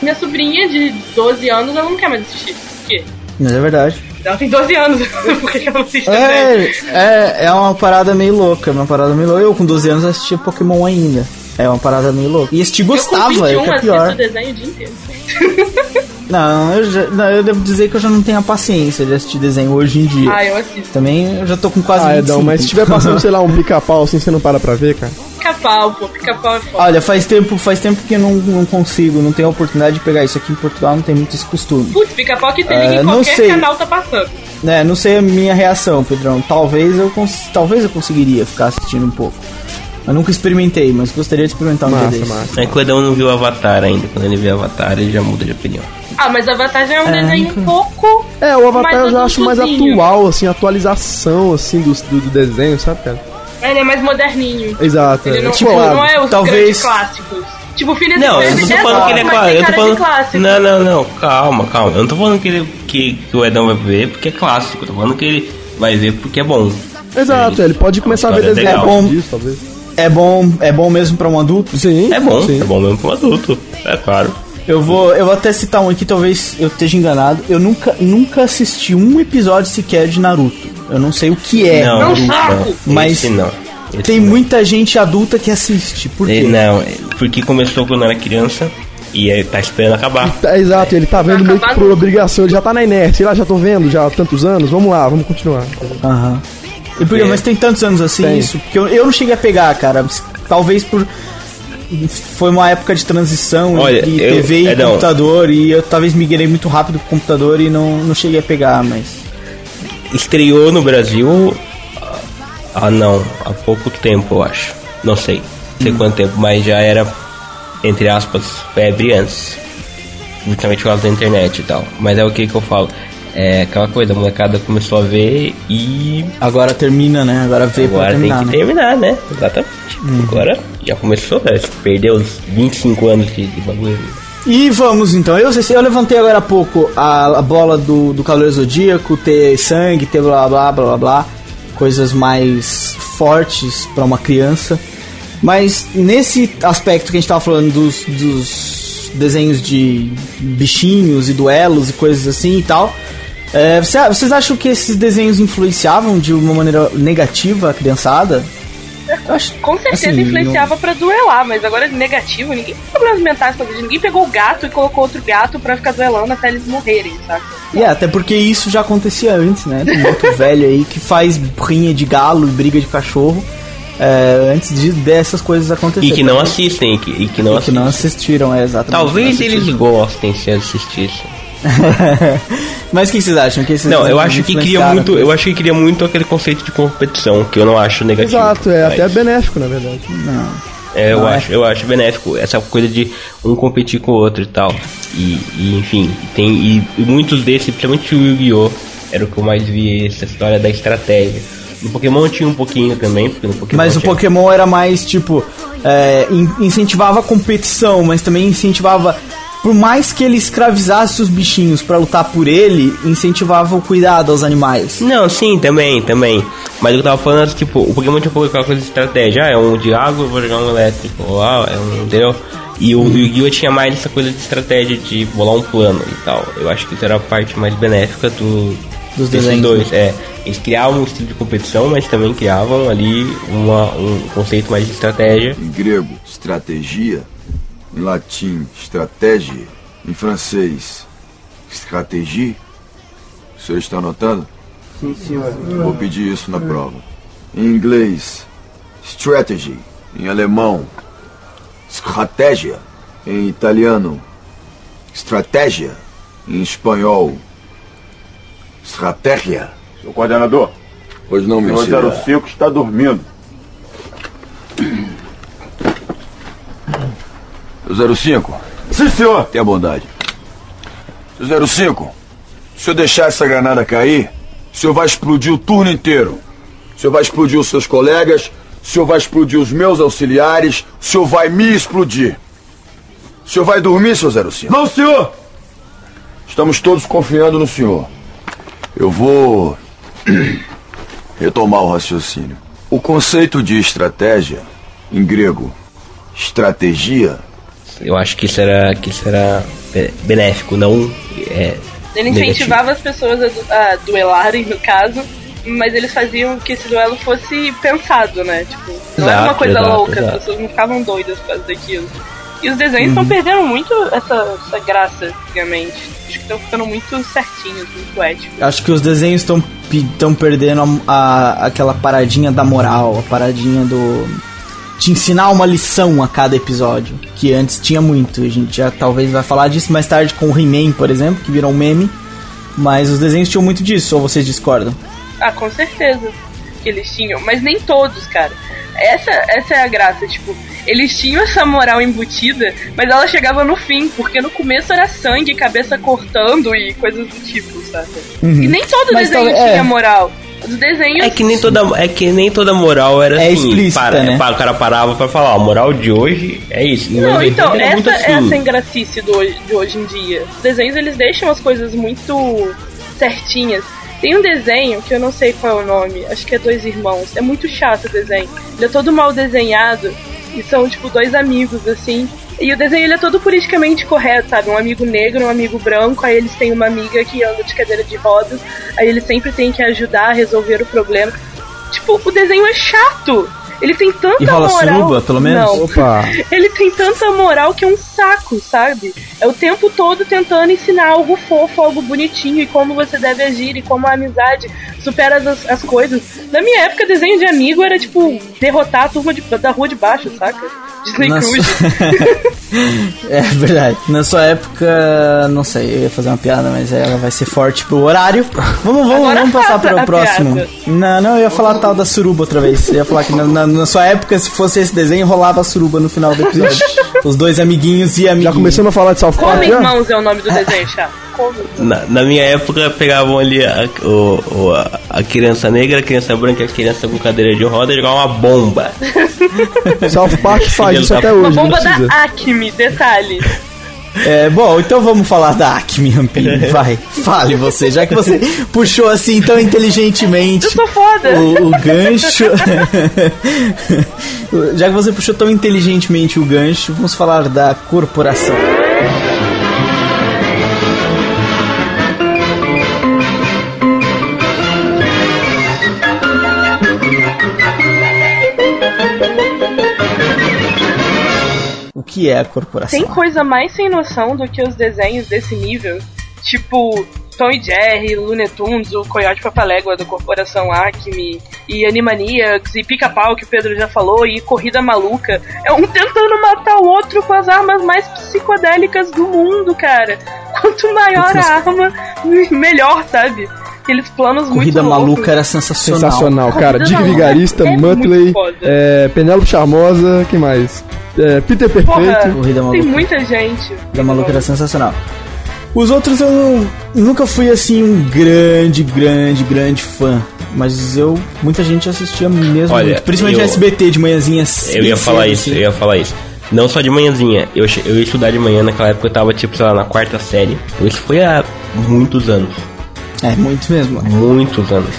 minha sobrinha de 12 anos, ela não quer mais assistir. Por quê? Mas é verdade. Ela tem 12 anos. Por que ela não assiste? É, é, é uma parada meio louca, é uma parada meio louca. Eu com 12 anos assistia Pokémon ainda. É uma parada meio louca. E Eu com gostava, é o 21 que é assisto pior. desenho o dia inteiro. Não eu, já, não, eu devo dizer que eu já não tenho a paciência de assistir desenho hoje em dia. Ah, eu assisto. Também eu já tô com quase Ah, 25. Edão, mas se tiver passando, sei lá, um pica-pau assim, você não para pra ver, cara? Pica-pau, pô. Pica-pau é foda. Olha, faz tempo, faz tempo que eu não, não consigo, não tenho a oportunidade de pegar isso aqui em Portugal, não tem muito esse costume. Putz, pica-pau que tem É, em não qualquer sei. canal tá passando. É, não sei a minha reação, Pedrão. Talvez eu cons talvez eu conseguiria ficar assistindo um pouco. Eu nunca experimentei, mas gostaria de experimentar um dia Massa, desse. massa. É que o Edão não viu Avatar ainda. Quando ele vê Avatar, ele já muda de opinião. Ah, mas Avatar já é um É, desenho nunca- um pouco. É, o Avatar eu já acho mais atual, assim, atualização, assim, do, do, do desenho, sabe, cara? Ele é mais moderninho. Exato. Ele é, não, tipo, não é os talvez- clássicos. Tipo, Filha Não, eu não tô falando que ele é clássico. Eu tô de falando. clássico. Não, não, não. Calma, calma. Eu não tô falando que, ele, que, que o Edão vai ver porque é clássico. Eu tô falando que ele vai ver porque é bom. Exato, ele pode começar a ver História desenho a partir disso, talvez. É bom, é bom mesmo pra um adulto? Sim. É bom, Sim. é bom mesmo para um adulto. É claro. Eu vou, eu vou até citar um aqui, talvez eu esteja enganado. Eu nunca, nunca assisti um episódio sequer de Naruto. Eu não sei o que é não, Naruto. não, Mas esse não. Esse Tem não. muita gente adulta que assiste. Por quê? Não, porque começou quando eu era criança e aí tá esperando acabar. Tá, exato, ele tá vendo meio que por obrigação, ele já tá na inércia, sei lá, já tô vendo já há tantos anos, vamos lá, vamos continuar. Aham. E por quê? É. Mas tem tantos anos assim Tem. isso? Porque eu, eu não cheguei a pegar, cara. Talvez por. Foi uma época de transição Olha, entre eu- TV e é, não. computador. E eu talvez migrei muito rápido pro computador e não, não cheguei a pegar, mas. Estreou no Brasil. Ah, não, há pouco tempo, eu acho. Não sei, não Hum. sei quanto tempo, mas já era, entre aspas, febre antes. Justamente por causa da internet e tal. Mas é o que que eu falo. É aquela coisa, a molecada começou a ver e Agora termina, né? Agora veio pra agora tem terminar, que né? terminar, né? Exatamente. Agora já começou, né? Perdeu os 25 anos de, de bagulho. E vamos então. Eu, eu levantei agora há pouco a, a bola do, do Cavaleiro Zodíaco, ter sangue, ter blá blá blá blá blá. Coisas mais fortes pra uma criança. Mas nesse aspecto que a gente tava falando dos, dos desenhos de bichinhos e duelos e coisas assim e tal. É, você- vocês acham que esses desenhos influenciavam de uma maneira negativa a criançada? Eu acho, Com certeza assim, influenciava pra duelar, mas agora negativo, ninguém tem problemas mentais pra Ninguém pegou o gato e colocou outro gato pra ficar duelando até eles morrerem, sabe? É, até porque isso já acontecia antes, né? Tem um outro velho aí que faz rinha de galo e briga de cachorro é, antes de, dessas coisas acontecerem. E que não assistem, e que, e que não E que não assistem. assistiram, é exatamente. Talvez não eles gostem se assistissem. Mas o que vocês acham? Que esses Não, eu acho que cria influenciaram muito, eu acho que cria muito aquele conceito de competição, que eu não acho negativo. Exato, é Mas, até benéfico, na verdade. Não. é, eu não é. acho, eu acho benéfico essa coisa de um competir com o outro e tal. E, e, enfim, tem e, e muitos desses, principalmente o Yu-Gi-Oh, era o que eu mais vi essa história da estratégia. No Pokémon tinha um pouquinho também, porque no Pokémon Mas o tinha- Pokémon era mais tipo. é, in- incentivava a competição, mas também incentivava. Por mais que ele escravizasse os bichinhos pra lutar por ele, incentivava o cuidado aos animais. Não, sim, também, também. Mas eu tava falando, tipo, o Pokémon tinha um pouco aquela coisa de estratégia. Ah, é um de água, eu vou jogar um elétrico. Ah, é um, entendeu? E o Yu-Gi-Oh! tinha mais essa coisa de estratégia, de bolar um plano e tal. Eu acho que isso era a parte mais benéfica do, Dos desenhos, dois. É, eles criavam um estilo de competição, mas também criavam ali uma, um conceito mais de estratégia. Em grego, estratégia. Em latim, estratégia. Em francês, stratégie. O senhor está anotando? Sim, senhor. Vou pedir isso na prova. Em inglês, strategy. Em alemão, estratégia. Em italiano, estratégia. Em espanhol, estratégia. Seu coordenador, Pois não, meu o senhor. 05 está dormindo. Seu 05, Sim, senhor. tenha bondade. Seu 05, se eu deixar essa granada cair, o senhor vai explodir o turno inteiro. O senhor vai explodir os seus colegas, o senhor vai explodir os meus auxiliares, o senhor vai me explodir. O senhor vai dormir, seu 05? Não, senhor. Estamos todos confiando no senhor. Eu vou retomar o raciocínio. O conceito de estratégia, em grego, estratégia, Eu acho que isso era, que isso era be- benéfico, não é, Ele negativo. incentivava as pessoas a, du- a duelarem, no caso, mas eles faziam que esse duelo fosse pensado, né? Tipo, não era uma Exato, coisa exato, louca, exato. as pessoas não ficavam doidas por causa daquilo. E os desenhos estão perdendo muito essa, essa graça, antigamente. Acho que estão ficando muito certinhos, muito éticos. Acho que os desenhos estão estão perdendo a, a- aquela paradinha da moral, a paradinha do te ensinar uma lição a cada episódio, que antes tinha muito. A gente já talvez vai falar disso mais tarde com o He-Man, por exemplo, que virou um meme. Mas os desenhos tinham muito disso, ou vocês discordam? Ah, com certeza que eles tinham, mas nem todos, cara. Essa, essa é a graça, tipo, eles tinham essa moral embutida, mas ela chegava no fim, porque no começo era sangue, cabeça cortando e coisas do tipo, sabe? E nem todo Mas desenho talvez- é. tinha moral. Os desenhos. É que nem toda, é que nem toda moral era É assim. explícita, para- né? para- o cara parava pra falar, a moral de hoje é isso. Não, nos então, 80 era muito essa é a assim. sem gracice do, de hoje em dia. Os desenhos eles deixam as coisas muito certinhas. Tem um desenho que eu não sei qual é o nome, acho que é Dois Irmãos. É muito chato o desenho. Ele é todo mal desenhado e são, tipo, dois amigos, assim. E o desenho ele é todo politicamente correto, sabe? Um amigo negro, um amigo branco, aí eles têm uma amiga que anda de cadeira de rodas, aí eles sempre têm que ajudar a resolver o problema. Tipo, o desenho é chato. Ele tem tanta E rola moral. suruba, pelo menos? Não. Opa! Ele tem tanta moral que é um saco, sabe? É o tempo todo tentando ensinar algo fofo, algo bonitinho e como você deve agir e como a amizade supera as, as coisas. Na minha época, desenho de amigo era tipo derrotar a turma de- da rua de baixo, saca? Disney Na Cruise. sua- é verdade. Na sua época, não sei, eu ia fazer uma piada, mas ela vai ser forte pro horário. Vamos, vamos, Agora vamos passar para o próximo. piada. Não, não, eu ia falar tal da suruba outra vez. Eu ia falar que na, na- na sua época, se fosse esse desenho, rolava a suruba no final do episódio. Os dois amiguinhos e amiguinhos. Já começamos a falar de South Park Como? Irmãos é o nome do desenho, chato. Como Na, na minha época pegavam ali a, o, o- a, a criança negra, a criança branca e a criança com cadeira de roda e jogavam uma bomba. South Park faz isso até Uma hoje, não bomba da Acme, detalhe. É, bom, então vamos falar da Acme Rampini. Vai, fale você, já que você puxou assim tão inteligentemente Eu foda. o, o gancho. já que você puxou tão inteligentemente o gancho, vamos falar da corporação. Que é a corporação? Tem coisa mais sem noção do que os desenhos desse nível. Tipo, Tom e Jerry, Looney Tunes, o Coyote Papalégua da Corporação Acme, e Animaniacs, e Pica-Pau, que o Pedro já falou, e Corrida Maluca. É um tentando matar o outro com as armas mais psicodélicas do mundo, cara. Quanto maior a arma, melhor, sabe? Aqueles planos Corrida muito loucos. maluca era sensacional. Sensacional, cara. Dick Vigarista, é Muttley, é, Penélope Charmosa, quem mais? É, Peter Porra, Perfeito. Corrida tem muita gente. da maluca era sensacional. Os outros eu não- nunca fui assim um grande, grande, grande fã. Mas eu. Muita gente assistia mesmo. Olha, muito, principalmente eu- SBT de manhãzinha. Eu ia bem falar cedo, isso, assim. eu ia falar isso. Não só de manhãzinha, eu, eu ia estudar de manhã naquela época, eu tava tipo, sei lá, na quarta série. Então isso foi há muitos anos. É, muito mesmo. Muitos anos.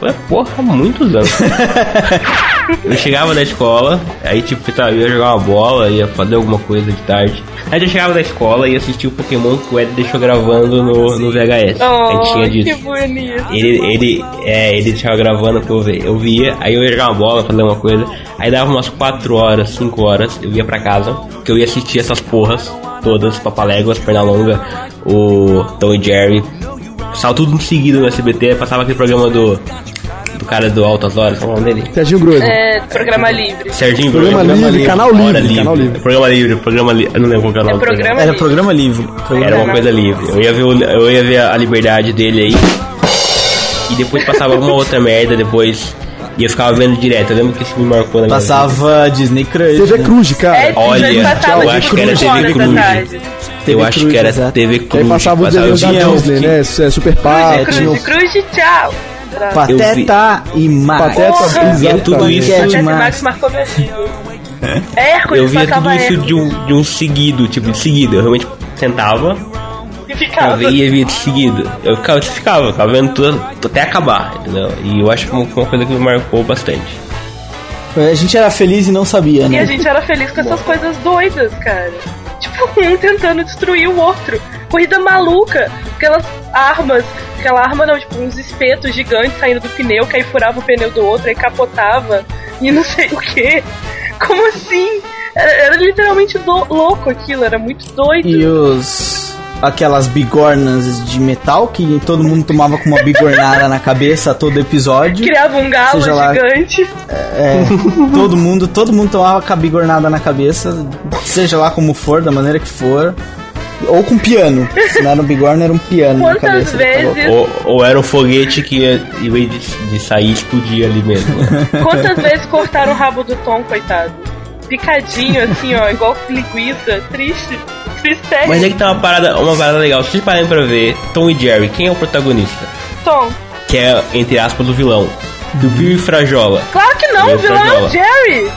Foi, porra, muitos anos. Eu chegava da escola, aí tipo, tá, eu ia jogar uma bola, ia fazer alguma coisa de tarde. Aí eu chegava da escola e assistia o Pokémon que o Ed deixou gravando no, no VHS. Oh, aí tinha que disso. bonito. Ele, ele, é, ele deixava gravando pra eu ver. Eu via, aí eu ia jogar uma bola, fazer uma coisa. Aí dava umas 4 horas, 5 horas, eu ia pra casa, que eu ia assistir essas porras todas, Papaléguas, Pernalonga, o Tom e Jerry. Passava tudo em seguida no SBT, passava aquele programa do. do cara do Altas Horas, qual é o nome dele? Serginho Grosso. É, programa livre. Serginho Programa Grosso. livre, canal livre, canal livre. Programa livre, programa livre. Eu não lembro qual canal É programa. programa Era livre. programa livre. Programa Era uma coisa livre. Eu ia ver, o- eu ia ver a liberdade dele aí. E depois passava alguma outra merda depois. E eu ficava vendo direto. Eu lembro que isso me marcou na minha vida. Passava Disney Crush. TV né? Cruz, cara. É, Olha, eu tipo, acho que era TV Cruz. TV eu acho Cruz, que era exato. TV Aí Cruz. passava os desenhos da o Disney, que- né? É, Super Cruz, Pato. cruz, cruz, tchau. Pateta e Max. Pateta, Porra. Eu via tudo isso. Paquete Cat Max. Marcou vida. Hércules Eu via tudo isso Hércules de um, de um seguido, tipo, de seguido. Eu realmente sentava, e ficava. eu via e via de seguido. Eu ficava, eu ficava, eu ficava vendo tudo até acabar, entendeu? E eu acho que uma uma coisa que me marcou bastante. A gente era feliz e não sabia, E a né? gente era feliz com essas coisas doidas, cara. Tipo, um tentando destruir o outro. Corrida maluca. Aquelas armas. Aquela arma não, tipo, uns espetos gigantes saindo do pneu, que aí furava o pneu do outro, aí capotava. E não sei o que. Como assim? Era, era literalmente do- louco aquilo, era muito doido. E os. Aquelas bigornas de metal que todo mundo tomava com uma bigornada na cabeça a todo episódio. Criava um galo Seja lá- gigante. É, todo mundo, todo mundo tomava com a bigornada na cabeça, seja lá como for, da maneira que for. Ou com piano. Se não era um bigorna, era um piano na Quantas cabeça. vezes, Ou, ou era um foguete que, ia, em vez de, de sair, explodia ali mesmo. quantas vezes cortaram o rabo do Tom, coitado? Picadinho, assim, ó, igual linguiça, triste. Tristeza. Mas é que tá uma parada, uma parada legal. Se vocês pararem pra ver, Tom e Jerry, quem é o protagonista? Tom. Que é, entre aspas, o vilão. Do Bill e Frajola. Claro que não, o vilão é o Frajola. Jerry.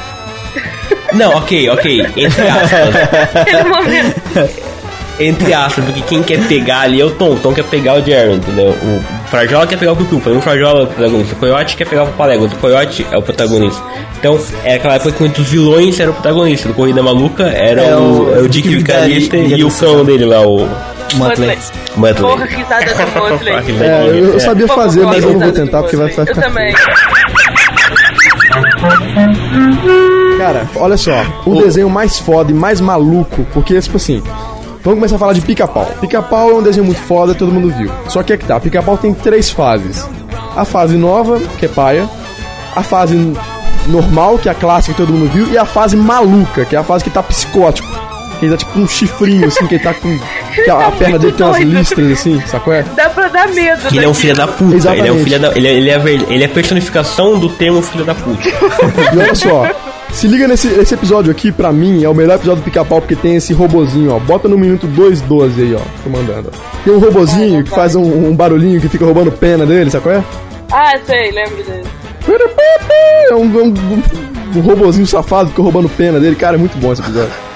Não, ok, ok. Entre aspas. Momento. Entre aspas, porque quem quer pegar ali é o Tom. O Tom quer pegar o Jerry, entendeu? O Frajola quer pegar o Piu-Piu, um Frajola é o protagonista. O Coyote quer pegar o Papaléguas, o Coyote é o protagonista. Então, é aquela época que os vilões eram o protagonista. Do Corrida Maluca era É o, o- é o o Dick Vigarista, e o cão dele lá, o Muttley. Muttley. Porra, risada do Motley. É, eu, eu sabia fazer, mas eu não vou tentar porque vai ficar. Eu também. Cara, olha só, o desenho mais foda e mais maluco, porque, tipo assim, vamos começar a falar de pica-pau. Pica-pau é um desenho muito foda, todo mundo viu. Só que é que tá, pica-pau tem três fases. A fase nova, que é paia, a fase normal, que é a clássica que todo mundo viu, e a fase maluca, que é a fase que tá psicótico. Que ele tá tipo um chifrinho, assim, que ele tá com. Que a, a perna dele tem umas listras, assim, sacou? É? Dá pra dar medo. Que ele é um daqui. filho da puta. Ele é, um Exatamente. filho da, ele, é, ele, é ele é a personificação do termo filho da puta. E olha só, se liga nesse esse episódio aqui, pra mim, é o melhor episódio do pica-pau, porque tem esse robozinho, ó. Bota no minuto 2.12 aí, ó. Tô mandando. Tem um robozinho que faz um, um barulhinho que fica roubando pena dele, sabe qual é? Ah, sei, lembro dele. É um, um, um, um robozinho safado que fica roubando pena dele. Cara, é muito bom esse episódio.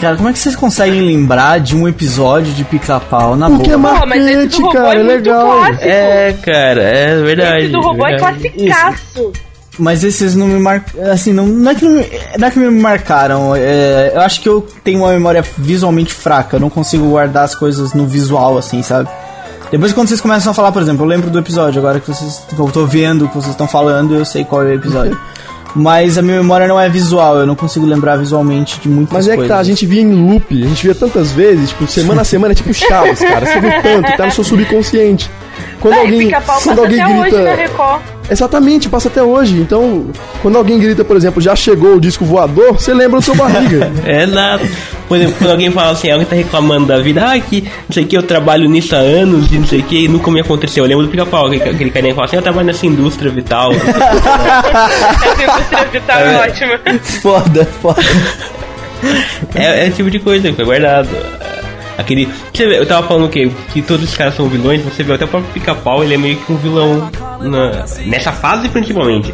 Cara, como é que vocês conseguem lembrar de um episódio de pica-pau na Porque é boa? Mas esse marcante, cara, é é legal. clássico. É, cara, é verdade. Esse do robô é verdade. classicaço. Mas esses não me marcaram. Assim, não, não, é que não, me- não é que me marcaram. é, eu acho que eu tenho uma memória visualmente fraca. Eu não consigo guardar as coisas no visual, assim, sabe? Depois, quando vocês começam a falar, por exemplo, eu lembro do episódio. Agora que vocês. eu tô vendo o que vocês estão falando, eu sei qual é o episódio. Mas a minha memória não é visual. Eu não consigo lembrar visualmente de muitas Mas é que coisas. tá, a gente via em loop, a gente via tantas vezes, tipo, semana a semana é tipo Chaves, cara. Você viu tanto, tá no seu subconsciente. Quando É, alguém, quando alguém grita. Exatamente, passa até hoje. Então, quando alguém grita, por exemplo, já chegou o disco voador, você lembra do seu barriga. É nada. Por exemplo, quando alguém fala assim, alguém tá reclamando da vida, ah, que não sei o que, eu trabalho nisso há anos e não sei o que, e nunca me aconteceu. Eu lembro do pica-pau, aquele, aquele carinha que fala assim, eu trabalho nessa indústria vital. Essa indústria vital é ótima. Foda, foda. é, é esse tipo de coisa que foi guardado. Aquele. Eu tava falando que, que todos os caras são vilões, você vê até o próprio pica-pau, ele é meio que um vilão na- nessa fase principalmente.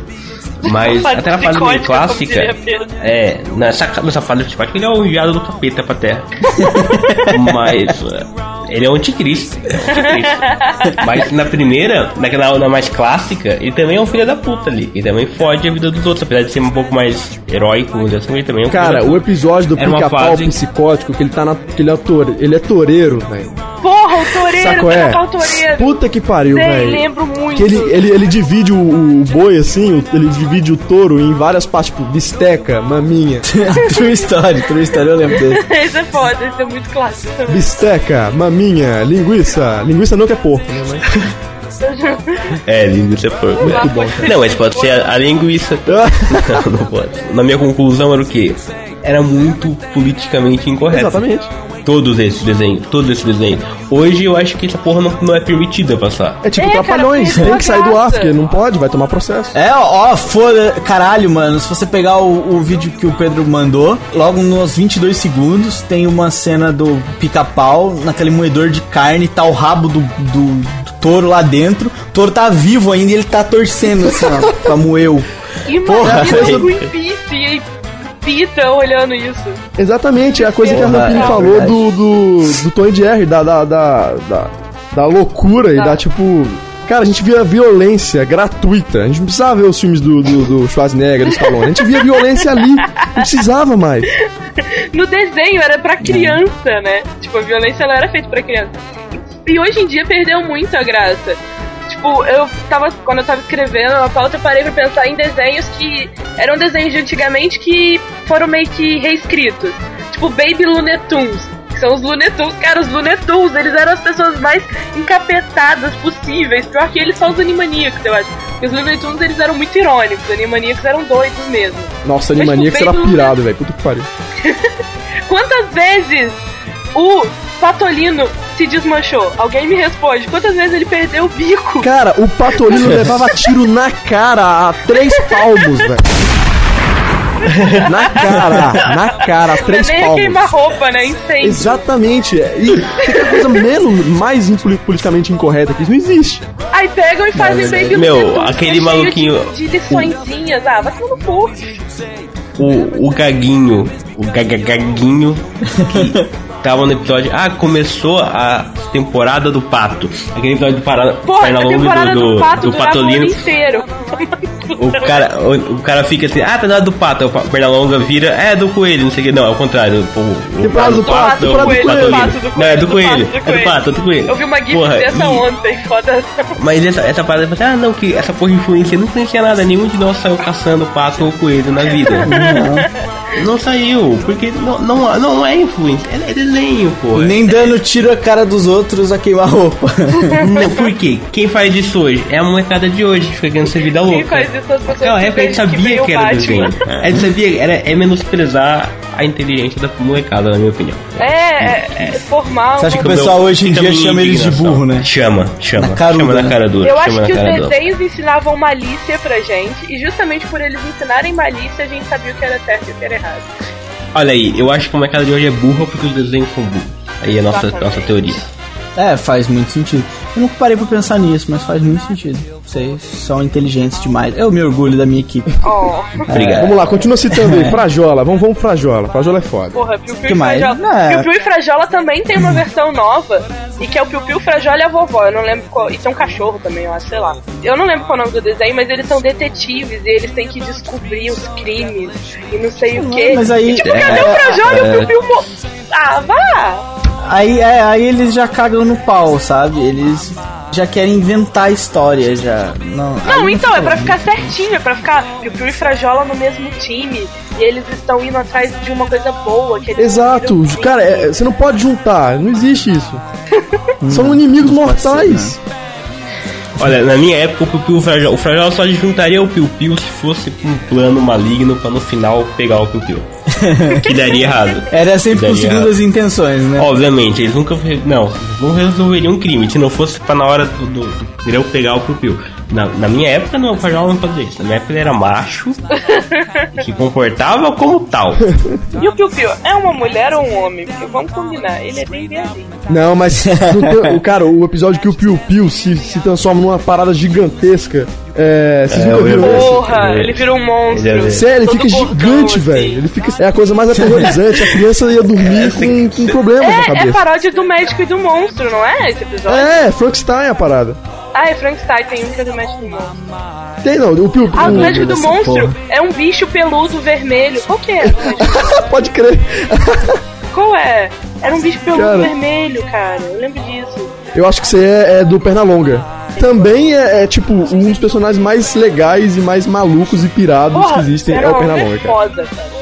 Mas até na fase meio clássica. É, nessa, nessa fase psicótica ele é o enviado do capeta pra terra. Mas é, ele é o anticristo. é o anticristo. Mas na primeira, naquela na mais clássica, ele também é um filho da puta ali. Ele também fode a vida dos outros, apesar de ser um pouco mais heróico, assim, ele também é um filho Cara, da o episódio do pica-pau fase- psicótico, que ele tá na. que ele é, tore, ele é toureiro, velho. Porra, o toureiro, Saco é? pica-pau toureiro. Puta que pariu, velho. lembro muito. Que ele, ele, ele divide o, o boi assim, o- ele divide o touro em várias partes, tipo, bisteca, maminha. true story, true story, eu lembro dele. Esse é foda, esse é muito clássico também. Bisteca, maminha, linguiça. Linguiça não que é porco, né? Mas... É, linguiça é porco. Muito bom, cara. Não, mas pode ser a, a linguiça. não, não pode. Na minha conclusão era o quê? Era muito politicamente incorreto. Exatamente. Todos esses desenhos, todos esses desenhos. Hoje eu acho que essa porra não, não é permitida passar. É tipo É, cara, trapalhões, perdeu tem que sair do ar, porque não pode, vai tomar processo. É, ó, foda. Caralho, mano. Se você pegar o, o vídeo que o Pedro mandou, logo nos 22 segundos, tem uma cena do pica-pau naquele moedor de carne, tá o rabo do, do, do touro lá dentro. O touro tá vivo ainda e ele tá torcendo assim, ó, pra moer o. Porra, Imagina coisa- o Greenpeace Pita olhando isso. Exatamente, é a coisa que a Rampini é falou do, do, do Tom e Jerry, da, da, da, da, da loucura e da tipo. Cara, a gente via violência gratuita. A gente não precisava ver os filmes do, do, do Schwarzenegger, do Stallone. A gente via violência ali. Não precisava mais. No desenho era pra criança, né? Tipo, a violência ela era feita pra criança. E hoje em dia perdeu muito a graça. Tipo, eu tava, quando eu tava escrevendo a pauta, eu parei pra pensar em desenhos que eram desenhos de antigamente que foram meio que reescritos. Tipo, Baby Looney Tunes. Que são os Looney Tunes. Cara, os Looney Tunes, eles eram as pessoas mais encapetadas possíveis. Pior que eles são os Animaniacs, eu acho. Porque os Looney Tunes, eles eram muito irônicos. Os Animaniacs eram doidos mesmo. Nossa, Mas, Animaniacs tipo, era pirado, velho. Puta que pariu. Quantas vezes o Patolino se desmanchou? Alguém me responde. Quantas vezes ele perdeu o bico? Cara, o Patolino levava tiro na cara a três palmos, velho. Na cara, na cara, a três Nem a palmos. queimar roupa, né? Incêndio. Exatamente. E tem coisa menos, mais politicamente incorreta que isso não existe. Aí pegam e fazem baby Meu, Looney Tunes, aquele maluquinho- De, de liçõezinhas. Ah, vai no cu. O, o gaguinho, o gagagaguinho, que tava no episódio. Ah, começou a temporada do pato. Aquele episódio do Parada, Porra, a temporada do, do, pato do durava o Patolino. inteiro. O cara, o, o cara fica assim, ah, tá hora do pato. O pa- Pernalonga vira, é do coelho, não sei o que. Não, é o contrário. O, o, Temporada do pato, o temporada do coelho, pato do Não, é do coelho, coelho. do pato do É do pato, é do coelho. Eu vi uma gif Porra, dessa e- ontem, foda. Mas essa, essa parada, assim, ah, não, que essa porra influencia, não influencia nada. Nenhum de nós saiu caçando pato ou coelho na vida. Não saiu, porque não, não, não é influência, é, é desenho, pô. Nem dando tiro a cara dos outros a queimar roupa. Não, por quê? Quem faz isso hoje? É a molecada de hoje, que fica querendo ser vida louca. Quem faz isso as pessoas Naquela que época a gente que sabia que o era Batman. desenho. A gente sabia, era, é menosprezar a inteligência da molecada, na minha opinião. É, é, formar Você acha que o pessoal hoje em dia chama eles de burro, né? Chama, chama. Na caruda, chama na cara dura. Eu chama acho que os desenhos ensinavam malícia pra gente, e justamente por eles ensinarem malícia, a gente sabia o que era certo e o que era errado. Olha aí, eu acho que a molecada de hoje é burra porque os desenhos são burros. Aí é a nossa, nossa teoria. É, faz muito sentido. Eu nunca parei pra pensar nisso, mas faz muito sentido. Vocês são inteligentes demais. Eu me orgulho da minha equipe. Oh, Obrigado. Vamos lá, continua citando aí. Frajola, vamos, vamos Frajola. Frajola é foda. porra, Piu Piu e? Frajola. É. Piu Piu e Frajola também tem uma versão nova, e que é o Piu Piu, Frajola e a vovó. Eu não lembro qual. Isso é um cachorro também, eu acho, sei lá. Eu não lembro qual é o nome do desenho, mas eles são detetives e eles têm que descobrir os crimes e não sei o quê. mas aí- E, tipo, cadê é, o Frajola e é. o Piu Piu? mo- Ah, vá! Aí, é, aí eles já cagam no pau, sabe? Eles já querem inventar a história já. Não, Não, então, é bom. ficar certinho, é pra ficar Piu Piu e Frajola no mesmo time. E eles estão indo atrás de uma coisa boa. Que eles Exato, cara, é- você não pode juntar, não existe isso. São inimigos ser, mortais. Olha, na minha época o Piu Piu o Frajola, o Frajola só juntaria o Piu Piu se fosse com um plano maligno pra no final pegar o Piu Piu. que daria errado. Era sempre com segundas intenções, né? Obviamente, eles nunca. Não, não resolveriam um crime se não fosse pra na hora do, do, do pegar o Piu Piu. Na, na minha época, não, o Frajola não fazia isso. Na minha época, ele era macho, se comportava como tal. E o Piu Piu é uma mulher ou um homem? Porque vamos combinar, ele é bem viadinho. tá? Não, mas o cara, o episódio que o Piu Piu se, se transforma numa parada gigantesca. É, vocês É, nunca viram? Porra, Ele- ele virou um monstro. é- Sério, ele fica gigante, assim. velho. Ele fica. É a coisa mais aterrorizante. A criança ia dormir com, com problemas na É, é cabeça. paródia do médico e do monstro, não é? Esse episódio? É, Frankenstein é a parada. Ah, é Frankenstein, tem um que é do médico e do monstro. Tem não, o Piu Piu. Ah, o médico do monstro porra. é um bicho peludo vermelho. Qual que é? Pode crer. Qual é? Era um bicho peludo Cara. vermelho, cara. Eu lembro disso. Eu acho que você é, é do Pernalonga. Também é, é, tipo um dos personagens mais legais e mais malucos e pirados Porra, que existem é o Pernalonga é cara. foda, cara.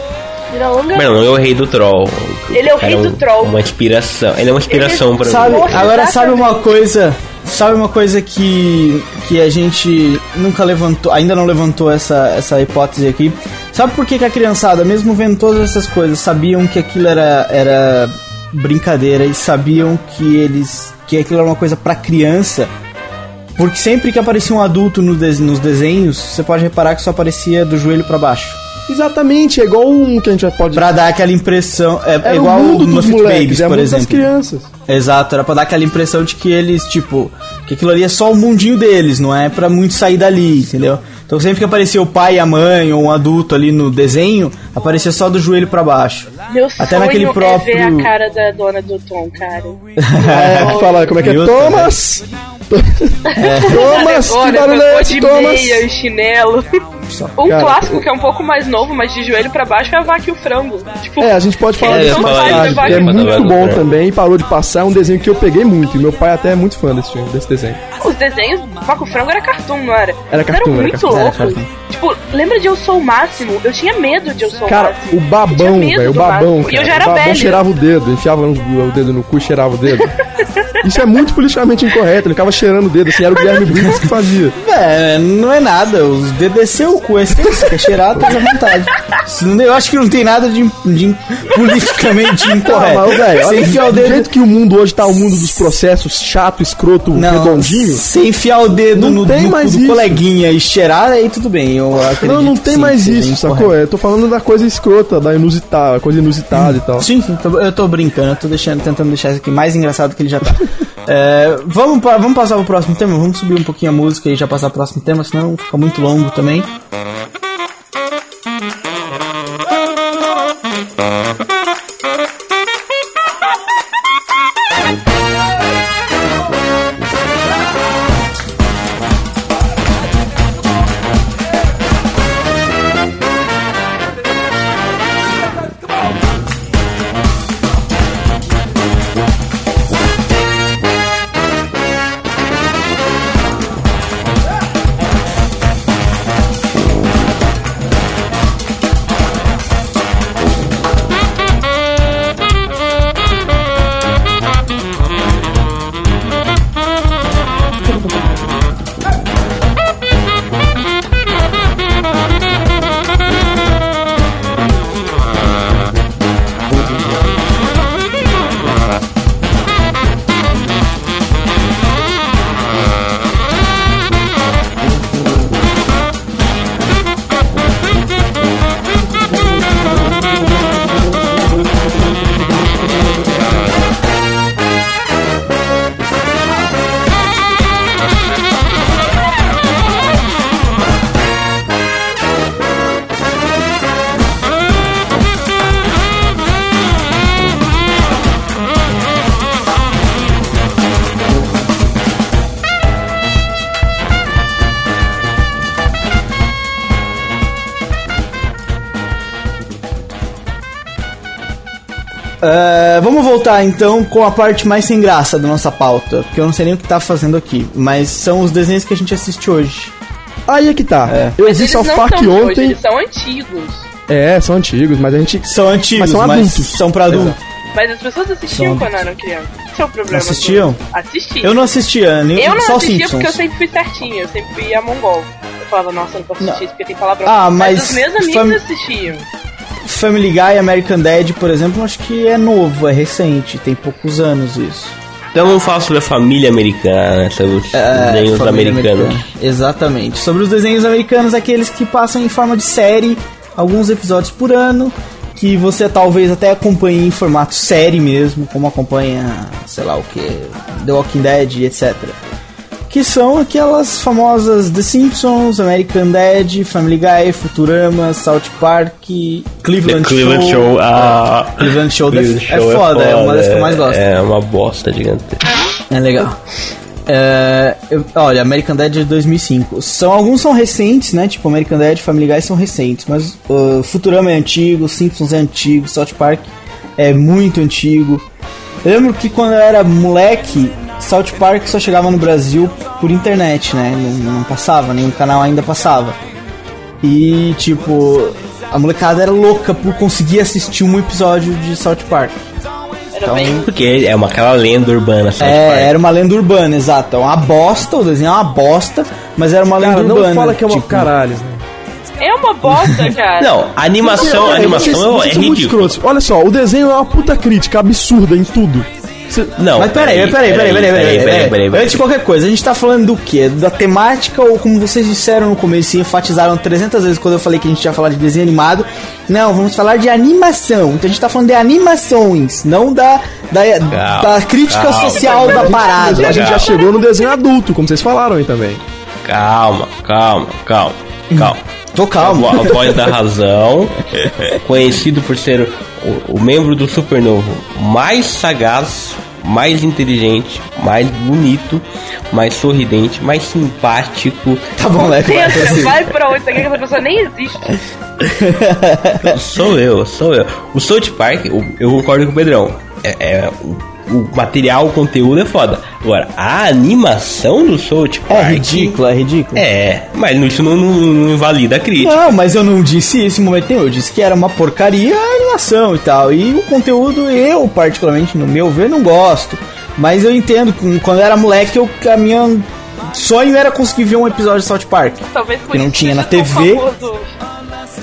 Pernalonga não, é o rei do troll. Ele é o rei do troll. Uma inspiração. Ele é uma inspiração pra Sabe, mim. Agora sabe exatamente. uma coisa, sabe uma coisa que que a gente nunca levantou, ainda não levantou essa essa hipótese aqui. Sabe por que, que a criançada, mesmo vendo todas essas coisas, sabiam que aquilo era era brincadeira e sabiam que eles que aquilo era uma coisa pra criança? Porque sempre que aparecia um adulto no des- nos desenhos, você pode reparar que só aparecia do joelho pra baixo. Exatamente, é igual um que a gente já pode. Pra dar aquela impressão, é, é é igual o mundo do dos moleques, Babies, é por mundo das exemplo. crianças. Exato, era pra dar aquela impressão de que eles, tipo, que aquilo ali é só o mundinho deles, não é pra muito sair dali, entendeu? Então sempre que aparecia o pai e a mãe ou um adulto ali no desenho, aparecia só do joelho pra baixo. Meu Até sonho naquele próprio- é ver a cara da dona do Tom, cara. É, fala, como é que é? Viu, Thomas! Thomas, que Agora, barulho é esse, Thomas? meia chinelo. Um Cara, clássico que é um pouco mais novo, mas de joelho pra baixo é a vaca e o frango. Tipo, É, a gente pode falar É, disso mais falar tarde, é muito bom também, parou de passar, é um desenho que eu peguei muito, e meu pai até é muito fã desse filme, desse desenho. os desenhos, vaca e o frango era cartoon, não era? Era cartoon, Era era muito cartoon. Era louco. cartoon. Tipo, lembra de Eu Sou o Máximo? Eu tinha medo de Eu Sou Cara, o Máximo. o babão, velho, o do babão, Máximo. E eu cara, já era o babão velho. cheirava o dedo, enfiava o o dedo no cu e cheirava o dedo. Isso é muito politicamente incorreto, ele ficava cheirando o dedo, assim, era o Guilherme Briggs que fazia. É, não é nada, os dedeceu o cu, é se quer cheirar, tá à vontade. Não- Eu acho que não tem nada de, de politicamente Não, incorreto. mas, velho, Você olha, enfiar o do dedo jeito que o mundo hoje tá, o mundo dos processos chato, escroto, Não, redondinho. se enfiar o dedo Não no, tem no mais do isso. coleguinha e cheirar, aí tudo bem. Eu acredito Não, não tem sim, mais isso, sacou? Eu tô falando da coisa escrota, da inusitada, coisa inusitada e tal. Sim, sim, eu tô brincando, eu tô deixando, tentando deixar isso aqui mais engraçado que ele já tá. É, vamos, vamos passar pro próximo tema? Vamos subir um pouquinho a música e já passar pro próximo tema, senão fica muito longo também. É, vamos voltar então com a parte mais sem graça da nossa pauta, porque eu não sei nem o que tá fazendo aqui, mas são os desenhos que a gente assiste hoje. Aí é que tá. É. Eu Mas vi eles South não Park são de hoje, ontem. eles são antigos. É, são antigos, mas a gente. São antigos, Mas são adultos. são pra adultos. Mas as pessoas assistiam quando eram crianças. Esse é o problema. Assistiam? todo. Assistiam. Eu não assistia, nem, Eu não só assistia Simpsons. porque eu sempre fui certinho, eu sempre fui a mongol. Eu falava, nossa, eu não posso assistir isso porque tem palavrão. Ah, mas os meus amigos fam- assistiam. Family Guy e American Dad, por exemplo, acho que é novo, é recente, tem poucos anos isso. Então vamos falar sobre a família americana, sobre os É, desenhos americanos. americana. Exatamente. Sobre os desenhos americanos, aqueles que passam em forma de série, alguns episódios por ano, que você talvez até acompanhe em formato série mesmo, como acompanha, sei lá o que, The Walking Dead, etc. Que são aquelas famosas The Simpsons, American Dad, Family Guy, Futurama, South Park, Cleveland, Cleveland Show, ah, Cleveland Show, Cleveland é, foda, é uma das que eu mais gosto. É uma bosta gigantesca. É legal. É, eu- olha, American Dad é de 2005. São, alguns são recentes, né? Tipo, American Dad e Family Guy são recentes. Mas uh, Futurama é antigo, Simpsons é antigo, South Park é muito antigo. Eu lembro que quando eu era moleque, South Park só chegava no Brasil por internet, né? Não, não passava, nenhum canal ainda passava. E, tipo, a molecada era louca por conseguir assistir um episódio de South Park. Então. Porque é uma aquela lenda urbana, South É, Park. era uma lenda urbana, exato. É uma bosta, o desenho é uma bosta, mas era uma lenda Cara, não urbana. fala que é uma tipo, caralho. né? É uma bosta, cara. Não, a animação, a Vocês- animação vocês é ridícula. escrotos. Olha só, o desenho é uma puta crítica absurda em tudo. Não, Mas peraí, peraí, peraí, peraí, peraí, peraí, peraí, peraí, Antes de qualquer coisa, a gente tá falando do quê? Da temática ou como vocês disseram no começo e enfatizaram 300 vezes quando eu falei que a gente ia falar de desenho animado? Não, vamos falar de animação. Então a gente tá falando de animações, não da, da, da crítica social da parada. A gente já chegou no desenho adulto, como vocês falaram aí também. Calma, calma, calma, calma. Tô calmo. A voz da razão, conhecido por ser o, o membro do Supernovo mais sagaz, mais inteligente, mais bonito, mais sorridente, mais simpático. Tá bom, leve. vai, pra onde? Que essa pessoa nem existe. Sou eu, sou eu. O South Park, eu, eu concordo com o Pedrão. É, é, o, material, o conteúdo é foda. Agora, a animação do South É Park. ridículo, é ridículo. É, mas isso não, não- não invalida a crítica. Não, mas eu não disse isso em momento nenhum. Eu disse que era uma porcaria a animação e tal. E o conteúdo, eu, particularmente, no meu ver, não gosto. Mas eu entendo, que quando eu era moleque, eu, a minha sonho era conseguir ver um episódio de South Park. Talvez por Que não isso tinha na TV. famoso.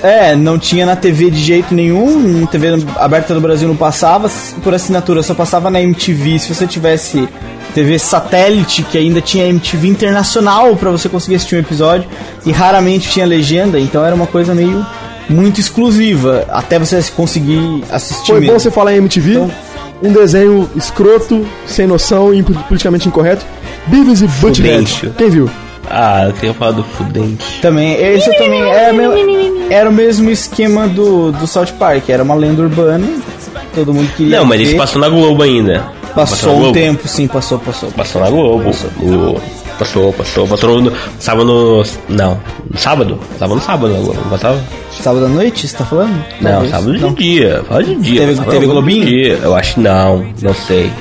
É, não tinha na TV de jeito nenhum. TV aberta do Brasil não passava. Por assinatura só passava na MTV. Se você tivesse TV satélite, que ainda tinha MTV internacional pra você conseguir assistir um episódio. E raramente tinha legenda. Então era uma coisa meio muito exclusiva. Até você conseguir assistir Foi mesmo. bom você falar em MTV. Então- Um desenho escroto, sem noção e politicamente incorreto. Beavis e Butthead. Quem viu? Ah, eu queria falar do Fudente. Também, esse também era, meu- era o mesmo esquema do, do South Park. Era uma lenda urbana. Todo mundo queria. Não, mas ver. esse passou na Globo ainda. Passou na um tempo, sim, passou, passou. Passou na Globo. O- Passou, passou, passou no. No. Não, no sábado? Passava no sábado na Globo, não passava? Sábado à noite, você tá falando? Não, Talvez. sábado de Não. dia. Fala de dia. Teve- teve Globinho? dia. Eu acho que não, não sei.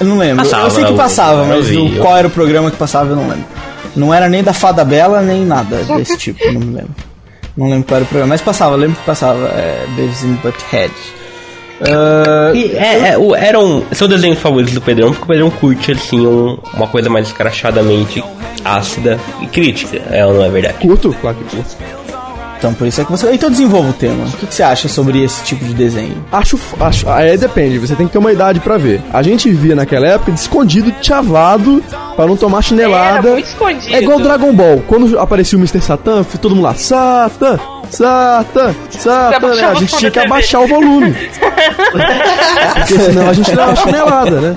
Eu não lembro. Passava, eu sei que passava, mas vi, qual era o programa que passava eu não lembro. Não era nem da Fada Bela, nem nada desse tipo, não me lembro. Não lembro qual era o programa, mas passava, eu lembro que passava é, Beavis and Butthead. Ah, E é, é, o- eram. São desenhos favoritos do Pedrão, porque o Pedrão curte assim um- uma coisa mais escrachadamente ácida e crítica. É ou não é verdade? Curto? Claro que curto. Então por isso é que você. Então desenvolva o tema. O que, que você acha sobre esse tipo de desenho? Acho, acho. Aí depende, você tem que ter uma idade pra ver. A gente via naquela época de escondido, chavado, pra não tomar Era chinelada. muito escondido. É igual Dragon Ball. Quando aparecia o Mr. Satan, todo mundo lá, Satan, Satan, Satan, né? A gente tinha que abaixar o volume. Porque senão a gente dava chinelada, né?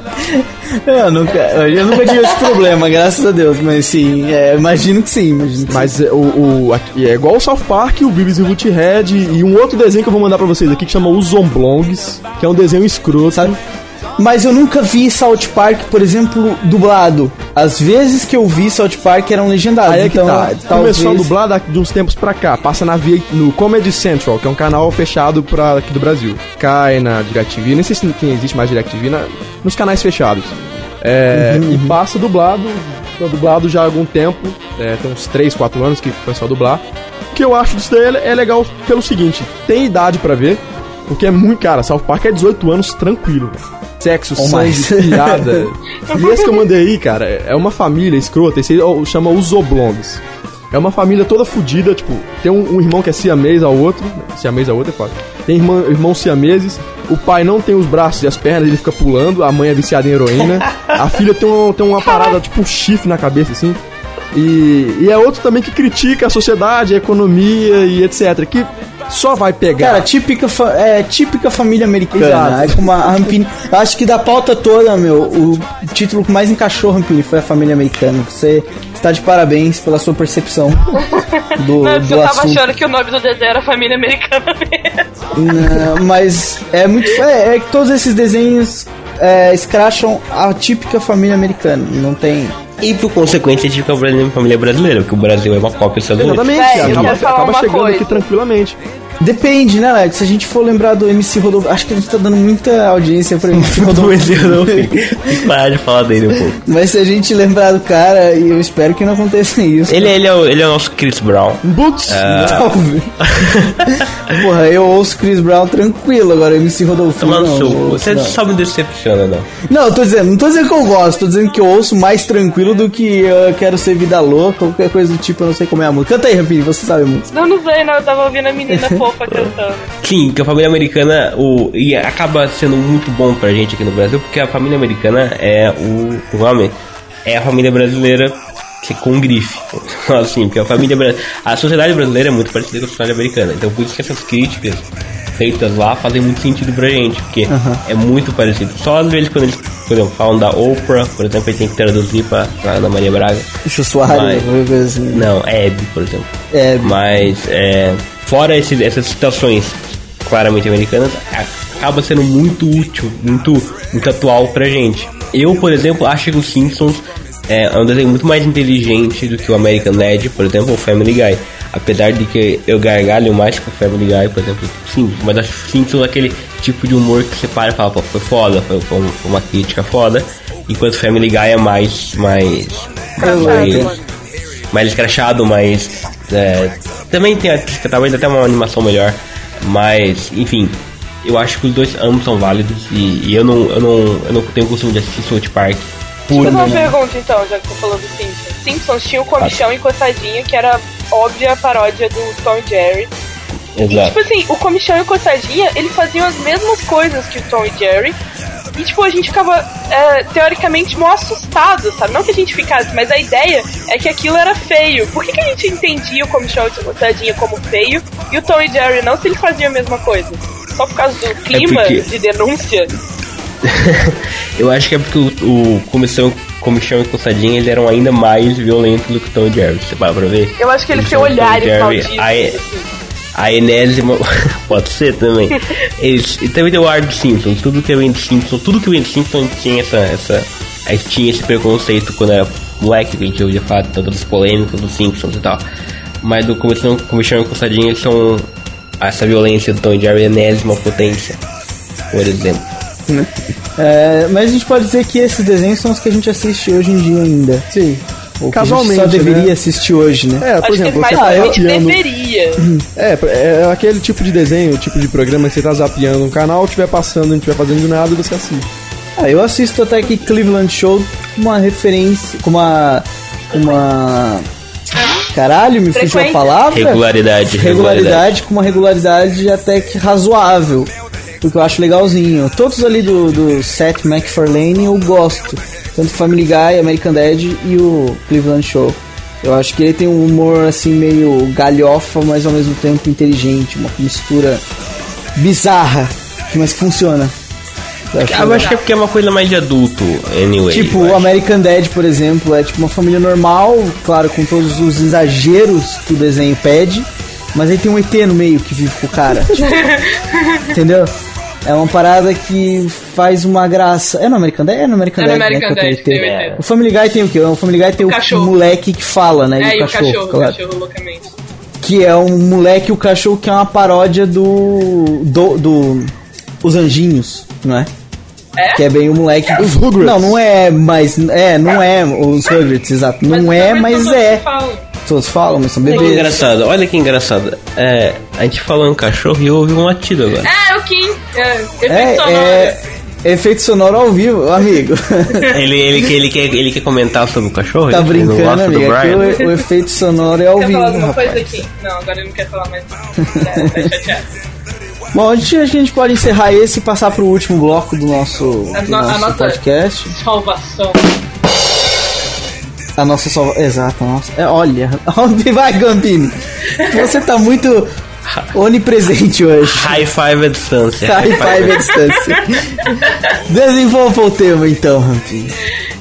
Eu nunca, eu nunca tive esse problema, graças a Deus, mas sim, é, imagino que sim, imagino que Mas é, o, o- é igual o South Park, o Beavis e o Butthead e um outro desenho que eu vou mandar pra vocês aqui que chama Os Zomblongs, que é um desenho escroto. Sabe? Mas eu nunca vi South Park, por exemplo, dublado. As vezes que eu vi South Park eram legendados. Aí é que então, tá. talvez... Começou a dublar de uns tempos pra cá. Passa na via, no Comedy Central, que é um canal fechado pra aqui do Brasil. Cai na DirecTV, nem sei se quem existe mais DirecTV, na, nos canais fechados. É, Uhum, E passa dublado, dublado já há algum tempo. é, tem uns 3, 4 anos que começou a dublar. O que eu acho disso daí é é legal pelo seguinte: tem idade pra ver, porque é muito. Cara, South Park é 18 anos tranquilo, velho. Sexo, Ou sangue, mais. piada. e esse que eu mandei aí, cara, é uma família escrota. Esse aí ó, chama os Oblongs. É uma família toda fodida, tipo, tem um, um irmão que é siamês ao outro. Siamês ao outro é foda. Tem irmã, irmãos siameses. O pai não tem os braços e as pernas, ele fica pulando. A mãe é viciada em heroína. A filha tem, um, tem uma parada, tipo um chifre na cabeça, assim. E, e é outro também que critica a sociedade, a economia e etc. Que só vai pegar. Cara, típica, fa- é, típica família americana. Exato. É como a Rampini. Eu acho que da pauta toda, meu, o título que mais encaixou Rampini foi a família americana. Você está de parabéns pela sua percepção do, Não, do porque eu tava assunto. achando que o nome do desenho era Família Americana mesmo. Não, mas é muito. É, é que todos esses desenhos é, escracham a típica família americana. Não tem. E por consequência, tipo, a brasileira- família brasileira, porque o Brasil é uma cópia dos Estados Unidos. Exatamente, eu acaba, acaba uma chegando coisa. aqui tranquilamente. Depende, né, Alex? Se a gente for lembrar do MC Rodolfo. Acho que a gente tá dando muita audiência pra MC Rodolfo. Que parar de falar dele um pouco. Mas se a gente lembrar do cara, e eu espero que não aconteça isso. Ele, ele, é, o, ele é o nosso Chris Brown. Boots! Talvez. Porra, eu ouço Chris Brown tranquilo, agora MC Rodolfo. Tomando não, seu. Você não. só me decepciona, não. Não, eu tô dizendo, não tô dizendo que eu gosto, tô dizendo que eu ouço mais tranquilo do que eu quero ser vida louca, qualquer coisa do tipo, eu não sei como é a música. Canta aí, Rafinha, você sabe a música. Não, não sei, não. Eu tava ouvindo a menina fofa cantando. Sim, que a família americana o, e acaba sendo muito bom pra gente aqui no Brasil, porque a família americana é o, o nome é a família brasileira que com grife. Assim, porque a família a sociedade brasileira é muito parecida com a sociedade americana. Então por isso que essas críticas feitas lá fazem muito sentido pra gente, porque é muito parecido. Só às vezes quando eles, por exemplo, falam da Oprah, por exemplo, eles têm que traduzir pra, pra Ana Maria Braga. Deixa Soares, Mas- assim. Não, é Hebe, por exemplo. É, Mas, é, fora esse- essas situações claramente americanas, a- acaba sendo muito útil, muito, muito atual pra gente. Eu, por exemplo, acho que os Simpsons é, é um desenho muito mais inteligente do que o American Dad, por exemplo, ou Family Guy. Apesar de que eu gargalho mais com o Family Guy, por exemplo, sim, mas acho Simpsons é aquele tipo de humor que você para e fala, pô, foi foda, foi, foi uma crítica foda, enquanto Family Guy é mais, mais, mais, mais escrachado, mais. É, também tem talvez até uma animação melhor. Mas, enfim, eu acho que os dois ambos são válidos e, e eu, não, eu, não, eu não tenho costume de assistir South Park por. Deixa eu fazer uma pergunta então, já que tô falando do Simpsons. Simpsons tinha o comichão encostadinho, que era óbvia paródia do Tom e Jerry. E Exato. tipo assim, o comichão e o coçadinha, eles faziam as mesmas coisas que o Tom e Jerry. E tipo, a gente ficava é, teoricamente mó assustado, sabe? Não que a gente ficasse, mas a ideia é que aquilo era feio. Por que, que a gente entendia o comichão e o coçadinha como feio e o Tom e Jerry não se eles faziam a mesma coisa? Só por causa do clima porque- de denúncia? eu acho que é porque o, o comichão, comichão e coçadinha eles eram ainda mais violentos do que o Tom e Jerry. Você para pra ver? Eu acho que eles têm olhares malditos. assim. A enésima. pode ser também. Eles, e também tem o ar do Simpsons. Tudo que vem do Simpsons, tudo que vem do Simpsons tinha essa. essa tinha esse preconceito quando era moleque, que a gente ouvia falar de todas as polêmicas dos Simpsons e tal. Mas do comichão, comichão e coçadinha eles são. Essa violência do Tom Jerry é a enésima potência, por exemplo. É, mas a gente pode dizer que esses desenhos são os que a gente assiste hoje em dia ainda. Sim. Ou que a gente Casualmente, só deveria né? assistir hoje, né? É, por Acho exemplo, que você tá a gente zapeando... deveria. É, é aquele tipo de desenho, tipo de programa que você tá zapeando um canal, tiver passando, não estiver fazendo nada, você assiste. Ah, eu assisto até que Cleveland Show com uma referência, com uma. uma. Caralho, me fugiu a Frequência. palavra? Regularidade, regularidade, com uma regularidade até que razoável. Porque eu acho legalzinho. Todos ali do, do Seth MacFarlane eu gosto. Tanto Family Guy, American Dad e o Cleveland Show. Eu acho que ele tem um humor assim meio galhofa, mas ao mesmo tempo inteligente. Uma mistura bizarra, mas que funciona. Eu acho Eu acho que é porque é uma coisa mais de adulto, anyway. Tipo, o. American Dad, por exemplo, é tipo uma família normal, claro, com todos os exageros que o desenho pede, mas aí tem um ET no meio que vive com o cara. tipo, entendeu? É uma parada que faz uma graça. É no American Dad? É no American É Dad, American né? é o Dad, tem o. O Family Guy tem o quê? O Family Guy tem o, cachorro. moleque que fala, né? É, e e o cachorro, o claro. cachorro loucamente. Que é um moleque, o cachorro, que é uma paródia do. do. do Os Anjinhos, não é? É? Que é bem o moleque. Os Rugrats. Não, não é, mas. É, não é os Rugrats, exato. Não é, mas é. todos que falam. Todos falam, mas são Olha que bebês. engraçado, olha que engraçado. É, a gente falou em cachorro e houve um latido agora. É, Kim. É, efeito É, sonoro. é. Efeito sonoro ao vivo, amigo. Ele, ele, quer- ele, quer, ele quer comentar sobre o cachorro? tá brincando, amigo. Aqui Brian? o, o efeito sonoro é ao Quer vivo. falar alguma rapaz. coisa aqui? Não, agora ele não quer falar mais. É, tá chateado. Bom, a gente, a gente pode encerrar esse e passar pro último bloco do nosso, A do no- a nosso nossa- podcast. Salvação. A nossa salva... Exato, a nossa. É, olha, onde vai, Gambini? Você tá muito onipresente hoje. High five à distância. High five à distância. Desenvolva o tema então, Rampini.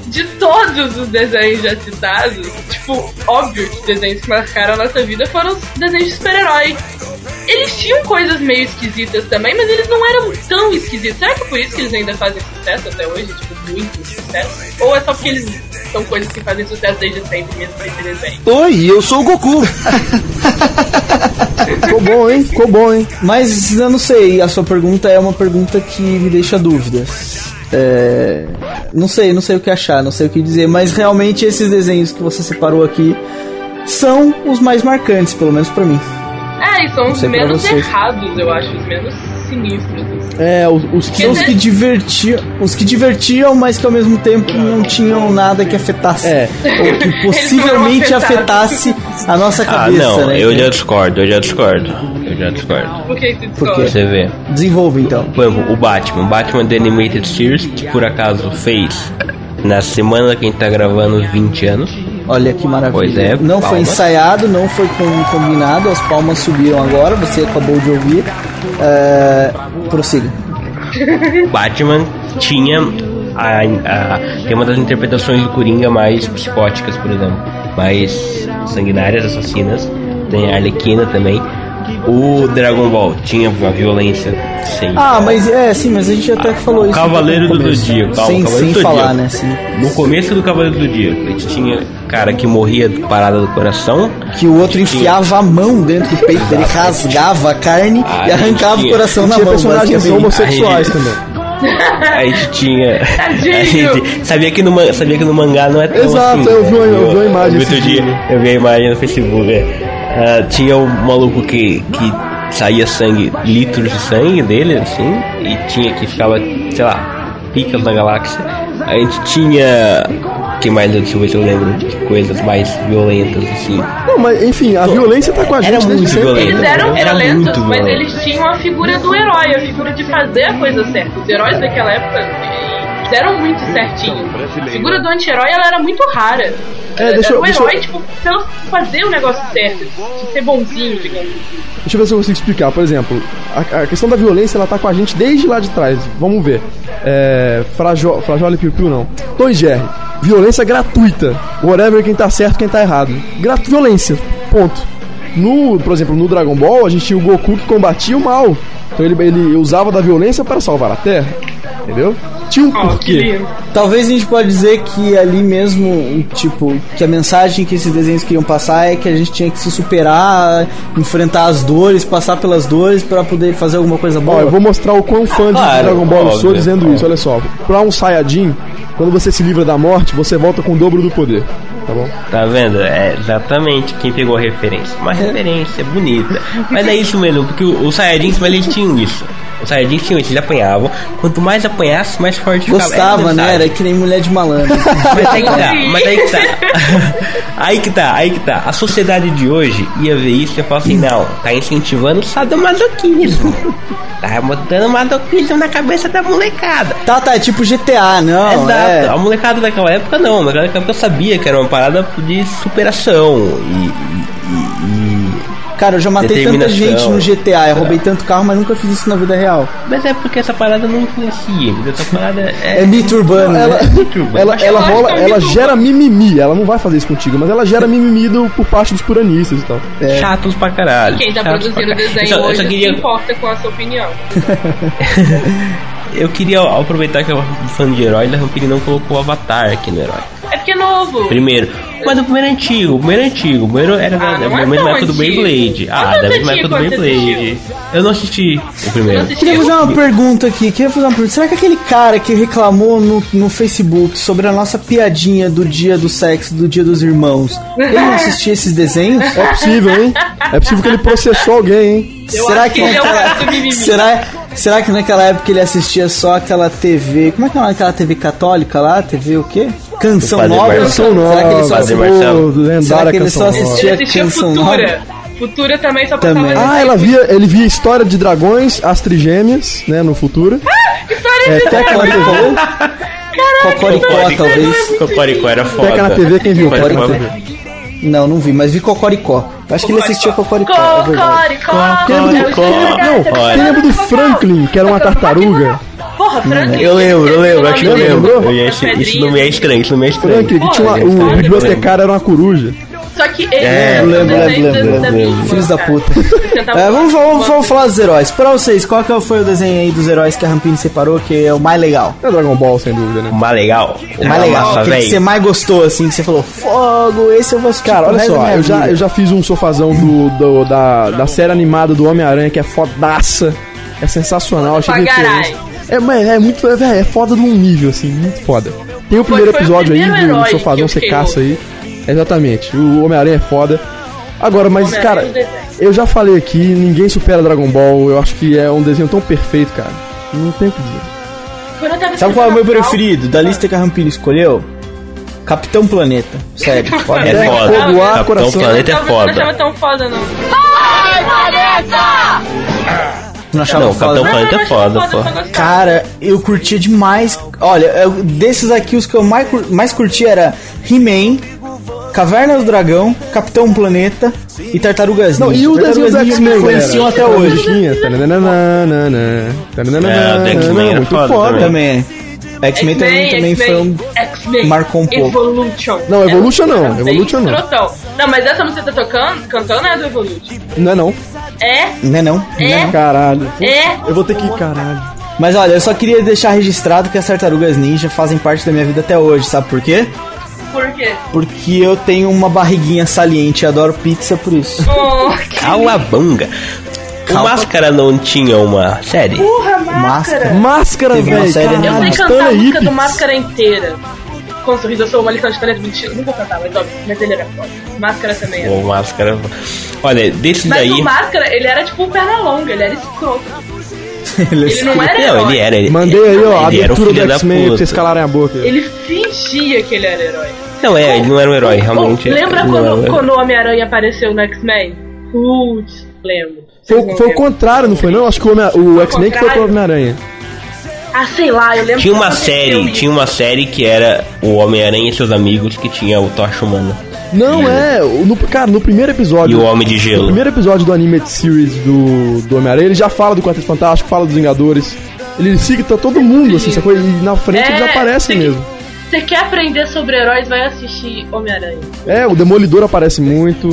De todos os desenhos já citados, tipo, óbvio que desenhos que marcaram a nossa vida foram os desenhos de super-herói. Eles tinham coisas meio esquisitas também, mas eles não eram tão esquisitos. Será que é por isso que eles ainda fazem sucesso até hoje? Tipo, muito sucesso? Ou é só porque eles são coisas que fazem sucesso desde sempre, mesmo sem ter desenho? Oi, eu sou o Goku. Ficou bom, hein? Ficou bom, hein? Mas eu não sei, a sua pergunta é uma pergunta que me deixa dúvidas. É, não sei, não sei o que achar, não sei o que dizer, mas realmente esses desenhos que você separou aqui são os mais marcantes, pelo menos pra mim. É, e são os menos errados, eu acho, os menos sinistros. assim. É, os, os que. São os que divertiam, os que divertiam, mas que ao mesmo tempo não tinham nada que afetasse, É. ou que possivelmente afetasse a nossa Ah, cabeça, não, né? eu já discordo, eu já discordo. Eu já discordo. Por que você discorda? Você vê. Desenvolva então. Por exemplo, o Batman. O Batman The Animated Series, que por acaso fez na semana que a gente tá gravando 20 anos. Olha que maravilha. Pois é, não foi palmas. ensaiado, não foi com- combinado, as palmas subiram agora, você acabou de ouvir. É, prossiga. Batman tinha a, a- tem uma das interpretações do Coringa mais psicóticas, por exemplo. Mais sanguinárias, assassinas. Tem a Arlequina também. O Dragon Ball tinha uma violência sem. Ah, mas é, sim, mas a gente até falou isso. Cavaleiro do calma, Sem, Cavaleiro sem do falar, né? Sim. No começo do Cavaleiro do Dia, a gente tinha cara que morria de parada do coração. Que o outro enfiava a mão dentro do peito dele, rasgava a carne Ah, e arrancava tinha- o coração na Tinha mão. personagens homossexuais Aí- também. A gente tinha. A gente sabia que, no, man- sabia que no mangá não é tão Exato, assim. eu vi uma- eu vi uma imagem Outro dia, dia. eu vi a imagem no Facebook. Ah, tinha um maluco que, que saía sangue, litros de sangue dele, assim, e tinha que ficava, sei lá, picas na galáxia. A gente tinha. que mais? Deixa eu ver se eu lembro de coisas mais violentas, assim. Não, mas enfim, a violência tá com a gente Era muito sempre. violento. Eles eram Era violentos, muito mas violento. eles tinham a figura do herói, a figura de fazer a coisa certa. Os heróis daquela época eles eram muito certinho. A figura do anti-herói ela era muito rara. É, deixa era eu- o deixa eu- herói, tipo, pelo fazer o negócio certo, de ser bonzinho, digamos. Deixa eu ver se eu consigo explicar. Por exemplo, a, a questão da violência ela tá com a gente desde lá de trás. Vamos ver. É. Frajo, Frajola e Piu Piu não. Tom e Jerry. Violência gratuita. Whatever quem tá certo, quem tá errado. Gratu violência. Ponto. No, por exemplo, no Dragon Ball, a gente tinha o Goku que combatia o mal. Então ele, ele usava da violência para salvar a Terra. Entendeu? Tinha um Oh, que porquê. Talvez a gente pode dizer que ali mesmo, tipo, que a mensagem que esses desenhos queriam passar é que a gente tinha que se superar, enfrentar as dores, passar pelas dores pra poder fazer alguma coisa Ó, boa. eu vou mostrar o quão fã de Claro, Dragon Ball eu sou dizendo óbvio. isso. Olha só. Pra um Saiyajin, quando você se livra da morte, você volta com o dobro do poder. Tá bom? Tá vendo? É exatamente quem pegou a referência. Uma referência bonita. Mas é isso mesmo, porque o- os Saiyajins, mas eles tinham isso. Os Saiyajins tinham isso, eles apanhavam. Quanto mais apanhasse, mais forte ficava. Gostava, né? Era que nem mulher de malandro. Mas aí que tá, mas aí que tá. Aí que tá, aí que tá. A sociedade de hoje ia ver isso e ia falar assim, não, tá incentivando o sadomasoquismo. Tá botando masoquismo na cabeça da molecada. tá, tá, é tipo GTA, não. Exato. É. A molecada daquela época não. A molecada daquela época sabia que era uma parada de superação. E. Cara, eu já matei tanta gente no GTA, eu roubei tanto carro, mas nunca fiz isso na vida real. Mas é porque essa parada não influencia, entendeu? essa parada é. É mito urbano, Ela, né? ela, ela acho rola, que é ela gera mimimi. Ela não vai fazer isso contigo, mas ela gera mimimi do, por parte dos puranistas e tal. Chatos pra caralho. Quem tá chatos produzindo desenho só, hoje só se queria, importa com a sua opinião. eu queria aproveitar que eu sou fã de herói, da Rampini não colocou o Avatar aqui no herói. É porque é novo. Primeiro. Mas o primeiro é antigo, o primeiro é antigo. O primeiro era da, Ah, da não é mesma tão época do. Beyblade. Ah, da você mesma época do Beyblade. Eu não assisti o primeiro. Queria fazer uma pergunta aqui, queria fazer uma pergunta. Será que aquele cara que reclamou no, no Facebook sobre a nossa piadinha do dia do sexo, do dia dos irmãos, ele não assistia esses desenhos? É possível, hein? É possível que ele processou alguém, hein? Eu será acho que ele é naquela- será, será que naquela época ele assistia só aquela TV. Como é que é daquela TV católica lá? TV o quê? Canção Nova? Canção nova, Será que ele só assistia, lendária será que ele só assistia Ele Canção Futura. Nova? Futura também só Também. passava Ah, ela via, ele via história de dragões, as trigêmeas, né, no futuro. História É, de Teca na dragão. TV. Cocoricó, talvez. Cocoricó era foda. Teca na TV, quem viu? Cocoricó. Não, não vi, mas vi Cocoricó. Acho que ele assistia Cocoricó, é. Cocoricó. É não, quem lembra do Franklin, que era uma tartaruga? Porra, Franklin. Eu lembro, eu lembro, acho que eu lembro. Isso não me é estranho, isso não me é estranho. Franklin, que tinha uma, o bibliotecário era uma coruja. Só que ele É, lembro, lembro, lembro, Filhos da puta. Tentava- É, vamos, vamos, vamos falar dos heróis. Pra vocês, qual que foi o desenho aí dos heróis que a Rampini separou que é o mais legal? É Dragon Ball, sem dúvida, né? O mais legal. O mais legal, Massa, que você mais gostou, assim, que você falou, fogo, esse eu vou assistir Cara, olha só, eu já, vida." eu já fiz um sofazão do, do- da, da série animada do Homem-Aranha, que é fodaça. É sensacional, achei caralho. É, mas é muito, é, é foda num nível, assim, muito foda. Tem o primeiro foi o episódio aí primeiro do sofazão, aí. Exatamente, o Homem-Aranha é foda. Agora, mas, cara, desenho. eu já falei aqui, ninguém supera Dragon Ball. Eu acho que é um desenho tão perfeito, cara. Não tem o que dizer. Sabe qual é o meu preferido? Da lista que a Rampini escolheu? Capitão Planeta. Sério, pode É É, foda. fogo, ar, Capitão coração. Planeta é Talvez eu não achava foda. tão foda, não. Não achava Não, foda. Capitão Planeta é foda, pô. Cara, eu curtia demais. Olha, eu- desses aqui, os que eu mais, mais curti era He-Man, Caverna do Dragão, Capitão Planeta e Tartarugas Não, Ninja. e o desenho do X-Men, influenciam galera? até hoje. É, o do X-Men era muito foda foda. Também. X-Men também, também foi um... X-Men, marcou um pouco. Evolution. Não, Evolution não, Evolution não. Não, mas essa música que tá tocando, cantando é do Evolution. Não é não. É, Não é não? Não é É? não. Caralho. é. Eu vou ter que ir, caralho. Mas olha, eu só queria deixar registrado que as Tartarugas Ninja fazem parte da minha vida até hoje, sabe por quê? Por quê? Porque eu tenho uma barriguinha saliente e adoro pizza por isso. Oh, Calabanga. O. Máscara não tinha uma série? porra, Máscara. máscara. Uma velho. série Eu sei cantar a música do. Máscara inteira. Com sorriso, eu sou uma lição de talento. Mentira, nunca cantava, mas óbvio, mas ele era foda. Máscara também era. O Máscara. Olha, desse Mas daí. o Máscara, ele era tipo um perna longa, ele era escroto. Ele Ele não era Não, herói. ele era. Ele, Mandei aí, ó, a ele era o abertura do da X-Men pra vocês calarem a boca. Ele fingia que ele era herói. Não, é, ele não era um herói, realmente. Lembra não era um quando, quando o Homem-Aranha apareceu no X-Men? Putz, lembro. Foi, não foi o contrário, não foi não? Acho que o, o X-Men que foi pro contrário? Homem-Aranha. Ah, sei lá, eu lembro Tinha uma série, tinha uma série que era o Homem-Aranha e seus amigos, que tinha o Tocha Humana. Não, é. o- No, cara, no primeiro E episódio. o Homem de No Gelo. primeiro episódio do Animated Series do, do Homem-Aranha, ele já fala do Quarteto Fantástico, fala dos Vingadores. Ele cita todo mundo, assim, sacou? E na frente É, eles aparecem mesmo. Você quer aprender sobre heróis, vai assistir Homem-Aranha. É, o Demolidor aparece muito.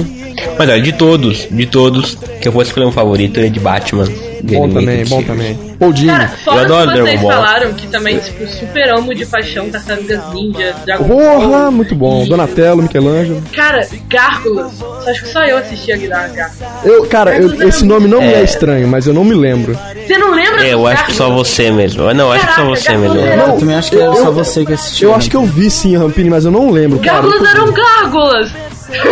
Mas olha, de todos, de todos, que eu fosse escolher um favorito, é de Batman. de Bom Animated também, bom Series. também. Paul Dini. Cara, fora adoro que vocês Dragon Ball. falaram que também, tipo, super amo de paixão Tartarugas Ninja, Dragon Porra, Ball. muito bom. Donatello, Michelangelo. Cara, Gárgulas. Só acho que só eu assisti a Gárgulas. Eu, cara, eu- esse nome não me é É. estranho, mas eu não me lembro. Você não lembra É, eu acho que só você mesmo. Não, acho que só você mesmo. Eu também acho que era Eu- só eu- você que assistiu. Eu né? acho que eu vi sim, Rampini, mas eu não lembro, cara. Gárgulas eram gárgulas!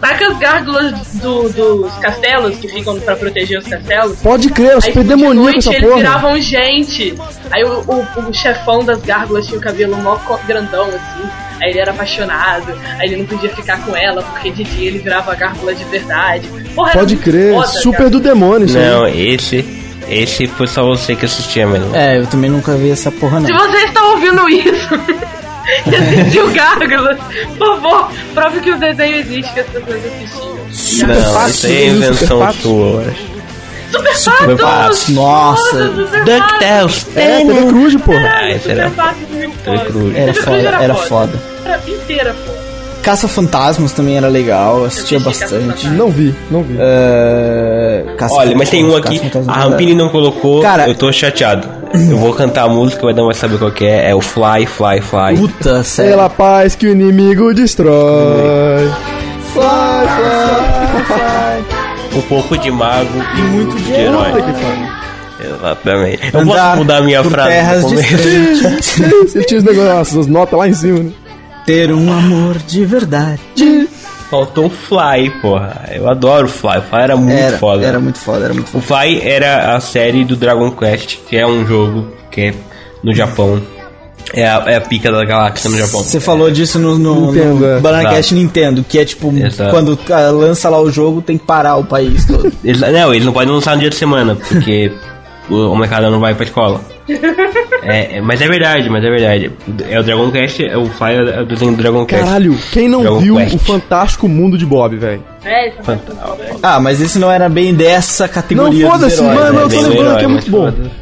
Saca as gárgulas do- dos castelos que ficam pra proteger os castelos? Pode crer, de demoníaco essa eles porra. viravam gente. Aí o, o- o chefão das gárgulas tinha o cabelo mó grandão assim. Aí ele era apaixonado. Aí ele não podia ficar com ela porque de dia ele virava gárgula de verdade. Porra, Pode crer, foda, super cara. do demônio isso aí. Não, esse. Esse foi só você que assistia mesmo. É, eu também nunca vi essa porra não. Se você está ouvindo isso, Existiu Gárgulas. Por favor, prove que o desenho existe, que as pessoas assistiam. Não, isso aí é invenção sua, eu acho. Super Super Patos! Patos. Nossa, DuckTales. É, TV Cruz, porra. Ah, esse Super era. Foda. Era foda, era foda. Era inteira foda. Caça Fantasmas também era legal, assistia bastante. Não vi, não vi. É, Caça Olha, mas tem um aqui, a Rampini não colocou, Cara- eu tô chateado. Eu vou cantar a música, o Edão vai saber qual que é, é o Fly, Fly, Fly. Puta, sério. Pela paz que o inimigo destrói. Fly, fly, fly. Um pouco de mago e muito de herói. Exatamente. Eu Andar posso mudar a minha frase terras no começo? distantes, Você tinha os negócios, as notas lá em cima, né? ter um amor de verdade. Faltou o Fly, porra. Eu adoro o Fly. O Fly era muito Era, foda. era muito foda, era muito O foda. Fly era a série do Dragon Quest, que é um jogo que é no Japão. É a, é a pica da galáxia no Japão. Você falou disso no, no, Nintendo, é. no BananaCast Nintendo, que é tipo, Exato. quando ah, lança lá o jogo, tem que parar o país todo. Eles, não, eles não podem lançar no dia de semana, porque o, o mercado não vai pra escola. É, é, mas é verdade, mas é verdade. É o Dragon Quest, é o Fly é o desenho do Dragon Quest. Caralho, quem não Dragon viu Quest. o Fantástico Mundo de Bob, velho? É, é ah, mas esse não era bem dessa Não, categoria dos foda-se, mano, né? eu tô lembrando herói, que é muito bom. foda.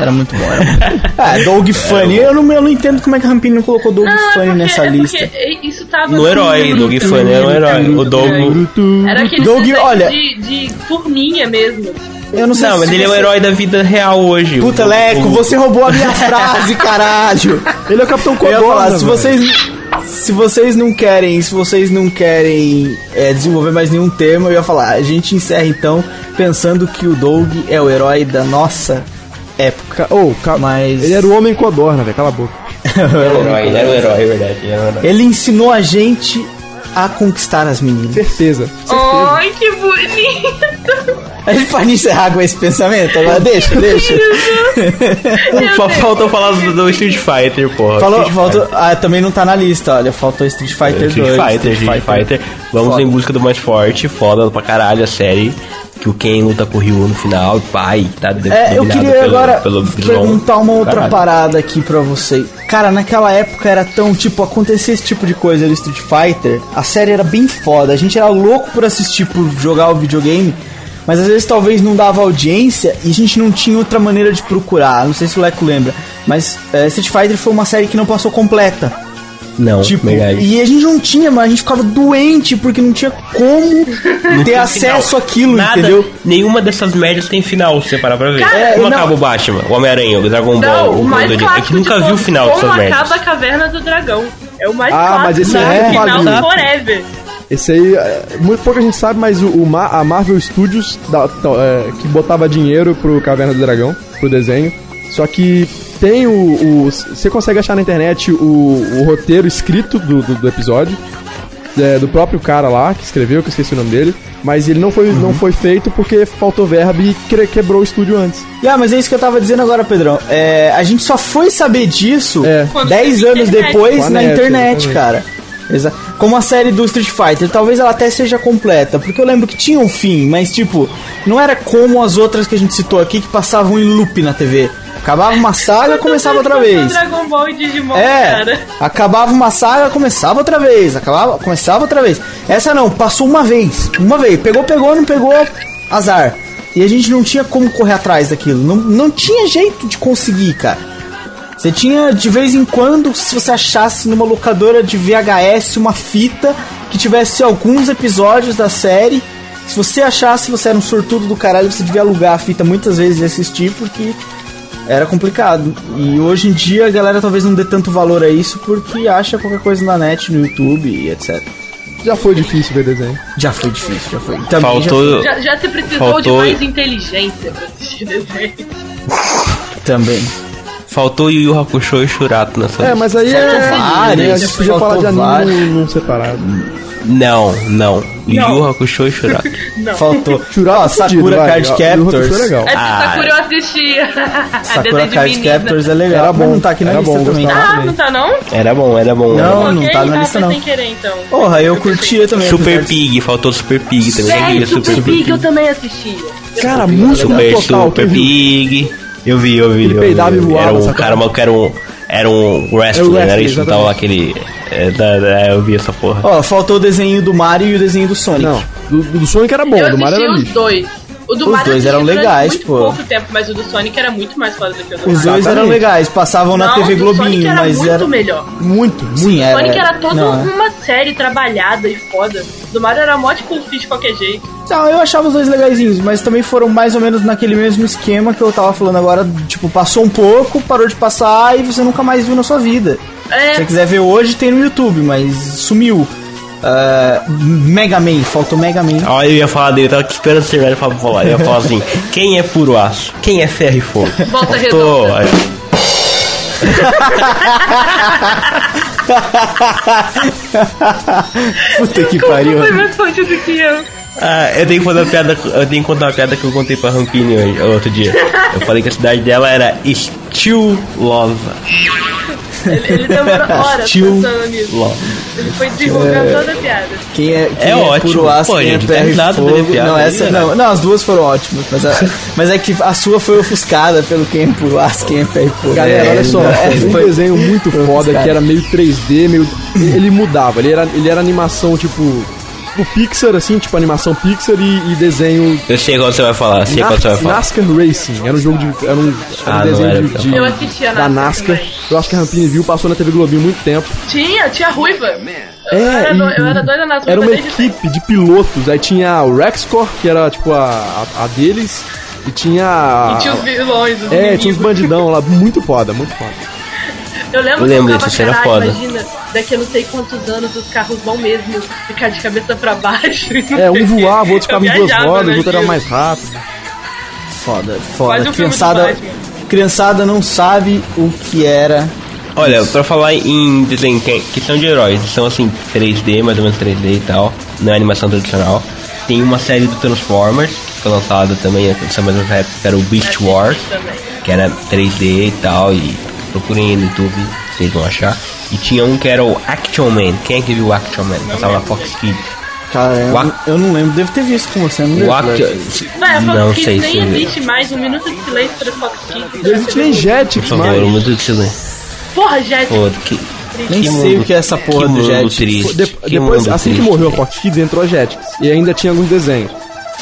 Era muito bom. Era muito bom. ah, Dog Funny. Eu não, eu não entendo como é que a Rampini não colocou Dog Não, é Funny porque, nessa é lista. isso tava No herói, no- Dog Funny era um herói. O Dogo. Era aquele Doug, desenho olha- de, de turminha mesmo. Eu não sei Não, se mas ele é o herói da vida real hoje. Puta, O- Leco, o- você roubou a minha frase, caralho. Ele é o Capitão Codorna, se vocês se vocês não querem, se vocês não querem é, desenvolver mais nenhum tema, eu ia falar, a gente encerra então pensando que o Doug é o herói da nossa época. Ca- Ô, ca- Mas ele era o Homem Codorna, velho, cala a boca. Ele era o herói, ele era o herói, é verdade. Ele era o herói. Ele ensinou a gente a conquistar as meninas. Certeza. Ai, que bonito! A gente pode encerrar com esse pensamento? Agora deixa, deixa. Só faltou falar do, do Street Fighter, porra. Falou, Street faltou, ah, também não tá na lista, olha, faltou Street Fighter 2. Street Fighter, Street Fighter. Vamos Foda. em busca do mais forte, foda pra caralho a série. Que o Ken luta com o Ryu no final, pai, tá É, eu queria pelo, agora pelo perguntar uma outra Caralho. parada aqui pra você. Cara, naquela época era tão, tipo, acontecia esse tipo de coisa no Street Fighter, a série era bem foda, a gente era louco por assistir, por jogar o videogame, mas às vezes talvez não dava audiência e a gente não tinha outra maneira de procurar. Não sei se o Leco lembra, mas é, Street Fighter foi uma série que não passou completa. Não, Tipo, verdade. e a gente não tinha, mas a gente ficava doente porque não tinha como Não ter acesso final. àquilo, Nada, entendeu? Nenhuma dessas merdas tem final, se você parar pra ver. Cara, como não- acaba o Batman, o Homem-Aranha, o Dragon Ball, Não, o o mais Cavaleiro de- É que clássico nunca de viu o final como dessas merdas. acaba a Caverna do Dragão. É o mais Ah, clássico, mas esse é final falido. forever. Esse aí, é, muito pouca gente sabe, mas o, o Ma- a Marvel Studios da- é, que botava dinheiro pro Caverna do Dragão, pro desenho. Só que tem o. Você consegue achar na internet o, o roteiro escrito do, do, do episódio. é, do próprio cara lá que escreveu, que eu esqueci o nome dele. Mas ele não foi, não foi feito porque faltou verba e que- quebrou o estúdio antes. Ah, mas é isso que eu tava dizendo agora, Pedrão. É, a gente só foi saber disso É. 10 Quando anos internet. depois na net, internet, exatamente. cara. Exa Como a série do Street Fighter, talvez ela até seja completa, porque eu lembro que tinha um fim, mas tipo, não era como as outras que a gente citou aqui que passavam em loop na TV. Acabava uma saga, começava outra vez. Dragon Ball e Digimon, É, cara. acabava uma saga, começava outra vez, acabava, começava outra vez. Essa não, passou uma vez, uma vez, pegou, pegou, não pegou, azar. E a gente não tinha como correr atrás daquilo, não, não tinha jeito de conseguir, cara. Você tinha de vez em quando, se você achasse numa locadora de VHS uma fita que tivesse alguns episódios da série. Se você achasse, você era um sortudo do caralho, você devia alugar a fita muitas vezes e assistir, porque era complicado. E hoje em dia a galera talvez não dê tanto valor a isso porque acha qualquer coisa na net, no YouTube e etc. Já foi difícil ver desenho. Já foi difícil, já foi. Também já Faltou. Já, já se precisou Faltou- de mais inteligência pra assistir desenho. foi. Também. Faltou Yu Yu Hakusho e Shurato nessa É, mas aí é. vários, né, a gente podia faltou falar de anime num separado. Não, não. Yu Yu Hakusho e Shurato. Faltou. Churato Ó, é fudido, Sakura vai. Card é Captors. legal. Essa Ah. Sakura eu assistia. Sakura Card. Captors é legal. Era bom, não tá aqui na era lista bom, também. Ah, não tá não? Era bom, era bom. era Não, bom. não tá na ah, lista não. sem querer então. Porra, eu curtia também. Super Pig, faltou Super Pig também. Super, Pig eu também assistia. Cara, Super, total. Super? Pig. Eu vi, eu vi. Ele eu vi, peidava e voava, Era um cara, que era um, Era um wrestling, Era o era isso, exatamente. tava aquele. É, da, da- eu vi essa porra. Ó, faltou o desenho do Mario e o desenho do Sonic. Não, do, do Sonic era bom, eu do Mario era lixo. dois. O do Os Mario dois eram legais, muito pô. pouco tempo, mas o do Sonic era muito mais foda do que o do Os Mario. dois eram legais, passavam na Não, TV o do Sonic Globinho, era mas muito era. melhor. Muito, muito. Sim, era. Sonic era toda não, é. uma série trabalhada e foda. Do Mario era mó tipo fiz de qualquer jeito. Não, eu achava os dois legaisinhos, mas também foram mais ou menos naquele mesmo esquema que eu tava falando agora. Tipo, passou um pouco, parou de passar e você nunca mais viu na sua vida. Se É, você quiser ver hoje, tem no YouTube, mas sumiu. Ah, Mega Man, faltou Mega Man. Ó, eu ia falar dele, eu tava esperando você velho pra falar. Eu ia falar assim: quem é puro aço? Quem é ferro e fogo? Volta redonda. Puta que Como pariu. foi mais forte do que eu? Ah, eu tenho que contar uma piada, eu tenho que contar uma piada que eu contei pra Rampini hoje, outro dia. Eu falei que a cidade dela era Stilova. Ele, ele demorou horas Tio pensando nisso. Lova. Ele foi desenvolvendo toda a piada. Quem é, quem É ótimo. puro aço, Pô, quem é e risada da fogo. piada Não, aí, essa não. Não, as duas foram ótimas, mas, a- mas é que a sua foi ofuscada pelo quem é puro aço, quem é ferro e fogo. Galera, É, olha só, é, um foi- desenho muito foi foda ofuscado. que era meio 3D, meio. Ele mudava, ele era, ele era animação tipo. O Pixar, assim, tipo animação Pixar e, e desenho. Eu sei qual você vai falar, sei qual você vai falar. NASCAR Racing. Era um jogo de. Era um, era um Ah, desenho era de, tão- de- Eu assistia da NASCAR. Eu acho que a Rampini viu, passou na TV Globinho muito tempo. Tinha, tinha ruiva. É, eu, era e- do- eu era doida nas Era uma equipe de pilotos. Aí tinha o Rexcore, que era tipo a, a, a deles. E tinha. E tinha os vilões, os É, inimigos. tinha os bandidão lá. Muito foda, muito foda. Eu lembro Eu que lembro eu disso, ficava, era caralho, foda. imagina, daqui a não sei quantos anos os carros vão mesmo ficar de cabeça pra baixo. É, um voava, outro ficava em duas rodas, né, o outro era Gil? mais rápido. Foda, foda. um Criançada, criançada não sabe o que era. Olha, pra falar em desenho que, que são de heróis, são assim 3D, mais ou menos 3D e tal, não é animação tradicional. Tem uma série do Transformers, que foi lançada também nessa mesma época, que era o Beast Wars, Também. que era 3D e tal, e procurem aí no YouTube, vocês vão achar. E tinha um que era o Action Man. Quem é que viu o Action Man? Passava na Fox Kids. Cara, eu, ac- eu não lembro, devo ter visto com você, não lembro. Action... A Não Fox sei se... nem existe mais, um minuto de silêncio pra Fox Kids. Não existe nem Por Jetix favor, mais. um minuto de silêncio. Porra, Jet. Pô, que... Nem que sei mundo- o que é essa porra que do Jetix. triste, De- que depois, assim que triste. morreu a Fox Kids, entrou a Jetix. E ainda tinha alguns desenhos.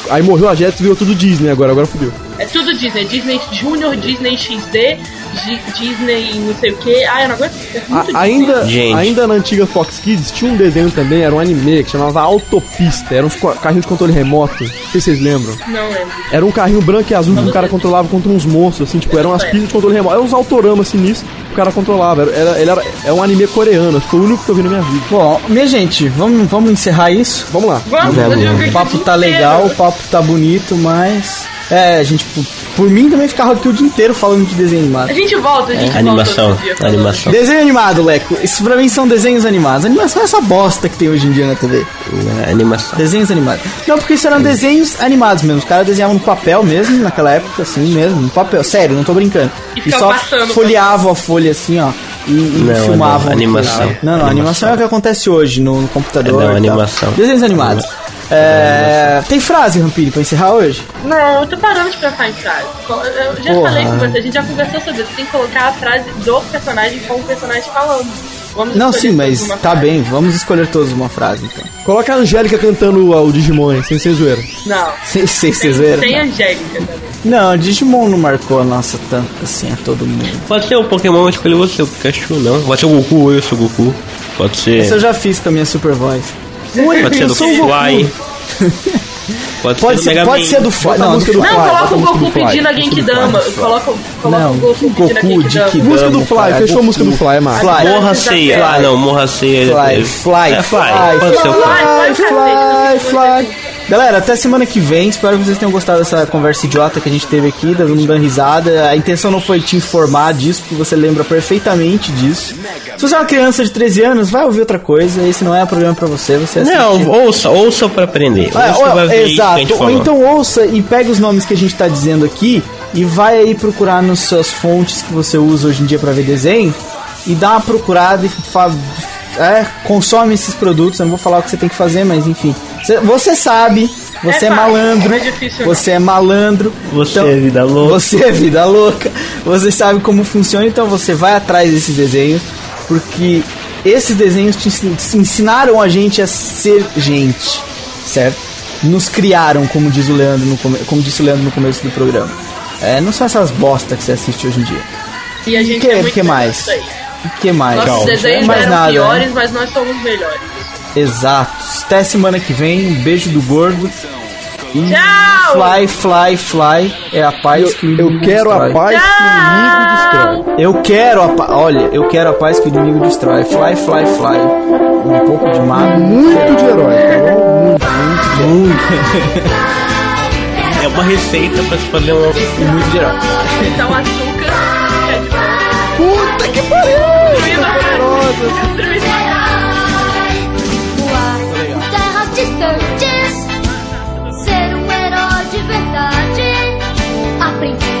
Aí morreu a Jetix e virou tudo Disney agora, agora fudeu. É tudo Disney. Disney Junior, Disney XD, G- Disney não sei o que. Ah, eu não aguento. É A- ainda, Gente. ainda na antiga Fox Kids tinha um desenho também, era um anime que chamava Autopista. Era uns co- carrinhos de controle remoto. Não sei se vocês lembram. Não lembro. Era um carrinho branco e azul que o cara controlava contra uns monstros, assim, tipo, eram umas pistas de controle remoto. Eram uns autoramas sinistros que o cara controlava. Era, era, ele era, é um anime coreano, acho que foi o único que eu vi na minha vida. Bom, minha gente, vamos, vamos encerrar isso. Vamos lá. Vamos, Vamos, O papo tá legal, o papo tá bonito, mas. É, a gente, por, por mim também ficava aqui o dia inteiro falando de desenho animado. A gente volta, a gente volta Animação, dia animação. Desenho animado, Leco. Isso pra mim são desenhos animados. Animação é essa bosta que tem hoje em dia na TV. É, animação. Desenhos animados. Não, porque isso eram desenhos animados mesmo. Os caras desenhavam no papel mesmo, naquela época, assim mesmo. No papel, sério, não tô brincando. E E, só passando folheavam a folha assim, ó. E, e Não, filmavam. não, animação. Não, não, animação. Animação. é o que acontece hoje no, no computador. É, não, animação. Desenhos animados. É, tem frase, Rampini, pra encerrar hoje? Não, eu tô parando de pensar em frase. Eu já Porra. falei com você, a gente já conversou sobre isso. Tem que colocar a frase do personagem com o personagem falando. Vamos Não, sim, mas tá frase. bem. Vamos escolher todos uma frase, então. Coloca a Angélica cantando o Digimon, hein, sem ser zoeira. Não. Sem, sem Tem, vocês verem. tem Angélica também. Não, Digimon não marcou a nossa tanto assim a todo mundo. Pode ser o Pokémon, escolher você, o Pikachu não. Pode ser o Goku, eu sou o Goku. Pode ser. Isso eu já fiz com a minha Super Voice. Pode ser do. Fly. Pode, Pode ser do pode ser do Fly. A Não, música do do Fly. Não, Fly, coloca o Goku do Fly, pedindo a Genkidama. Fly. Coloca, coloca Não, o Goku pedindo de Genkidama. que Música do Fly, cara, fechou a música do Goku. Fly, é massa. Fly. Morra Fly. ceia. Ah, não, morra ceia. Fly, É, fly, é, fly, Pode ser o fly, Fly. fly, fly. Galera, até semana que vem. Espero que vocês tenham gostado dessa conversa idiota que a gente teve aqui, dando dando risada. A intenção não foi te informar disso, porque você lembra perfeitamente disso. Se você é uma criança de 13 anos, vai ouvir outra coisa. Esse não é o programa pra você. Você assiste. Não, ouça, ouça pra aprender. Ah, Ouça gente exato. Ou então ouça e pega os nomes que a gente tá dizendo aqui e vai aí procurar nas suas fontes que você usa hoje em dia pra ver desenho e dá uma procurada e fa- é, consome esses produtos. Eu não vou falar o que você tem que fazer, mas enfim. Você, você sabe, você é, É malandro. é difícil, não. você é malandro. Você então- é vida louca. Você é vida louca. Você sabe como funciona, então você vai atrás desses desenhos, porque esses desenhos te, ensin- te ensinaram a gente a ser gente, certo? Nos criaram, como diz o Leandro no come- como disse o Leandro no começo do programa. É, não são essas bosta que você assiste hoje em dia. E a gente que, é muito que mais? nisso aí. O que mais? Nossos desenhos mais eram nada, piores, né? mas nós somos melhores. Exato. Até semana que vem. Um beijo do gordo. E Tchau! Fly, fly, fly. É a paz que o Eu inimigo quero a destrói. paz que o inimigo destrói. Eu quero a paz. Olha, eu quero a paz que o inimigo destrói. Fly, fly, fly. Um pouco de mago. Muito de herói, tá bom? Muito, muito de herói. É uma receita pra se fazer um. Muito de herói. Então açúcar Puta que pariu! Terras distantes, ser um herói de verdade. Aprendi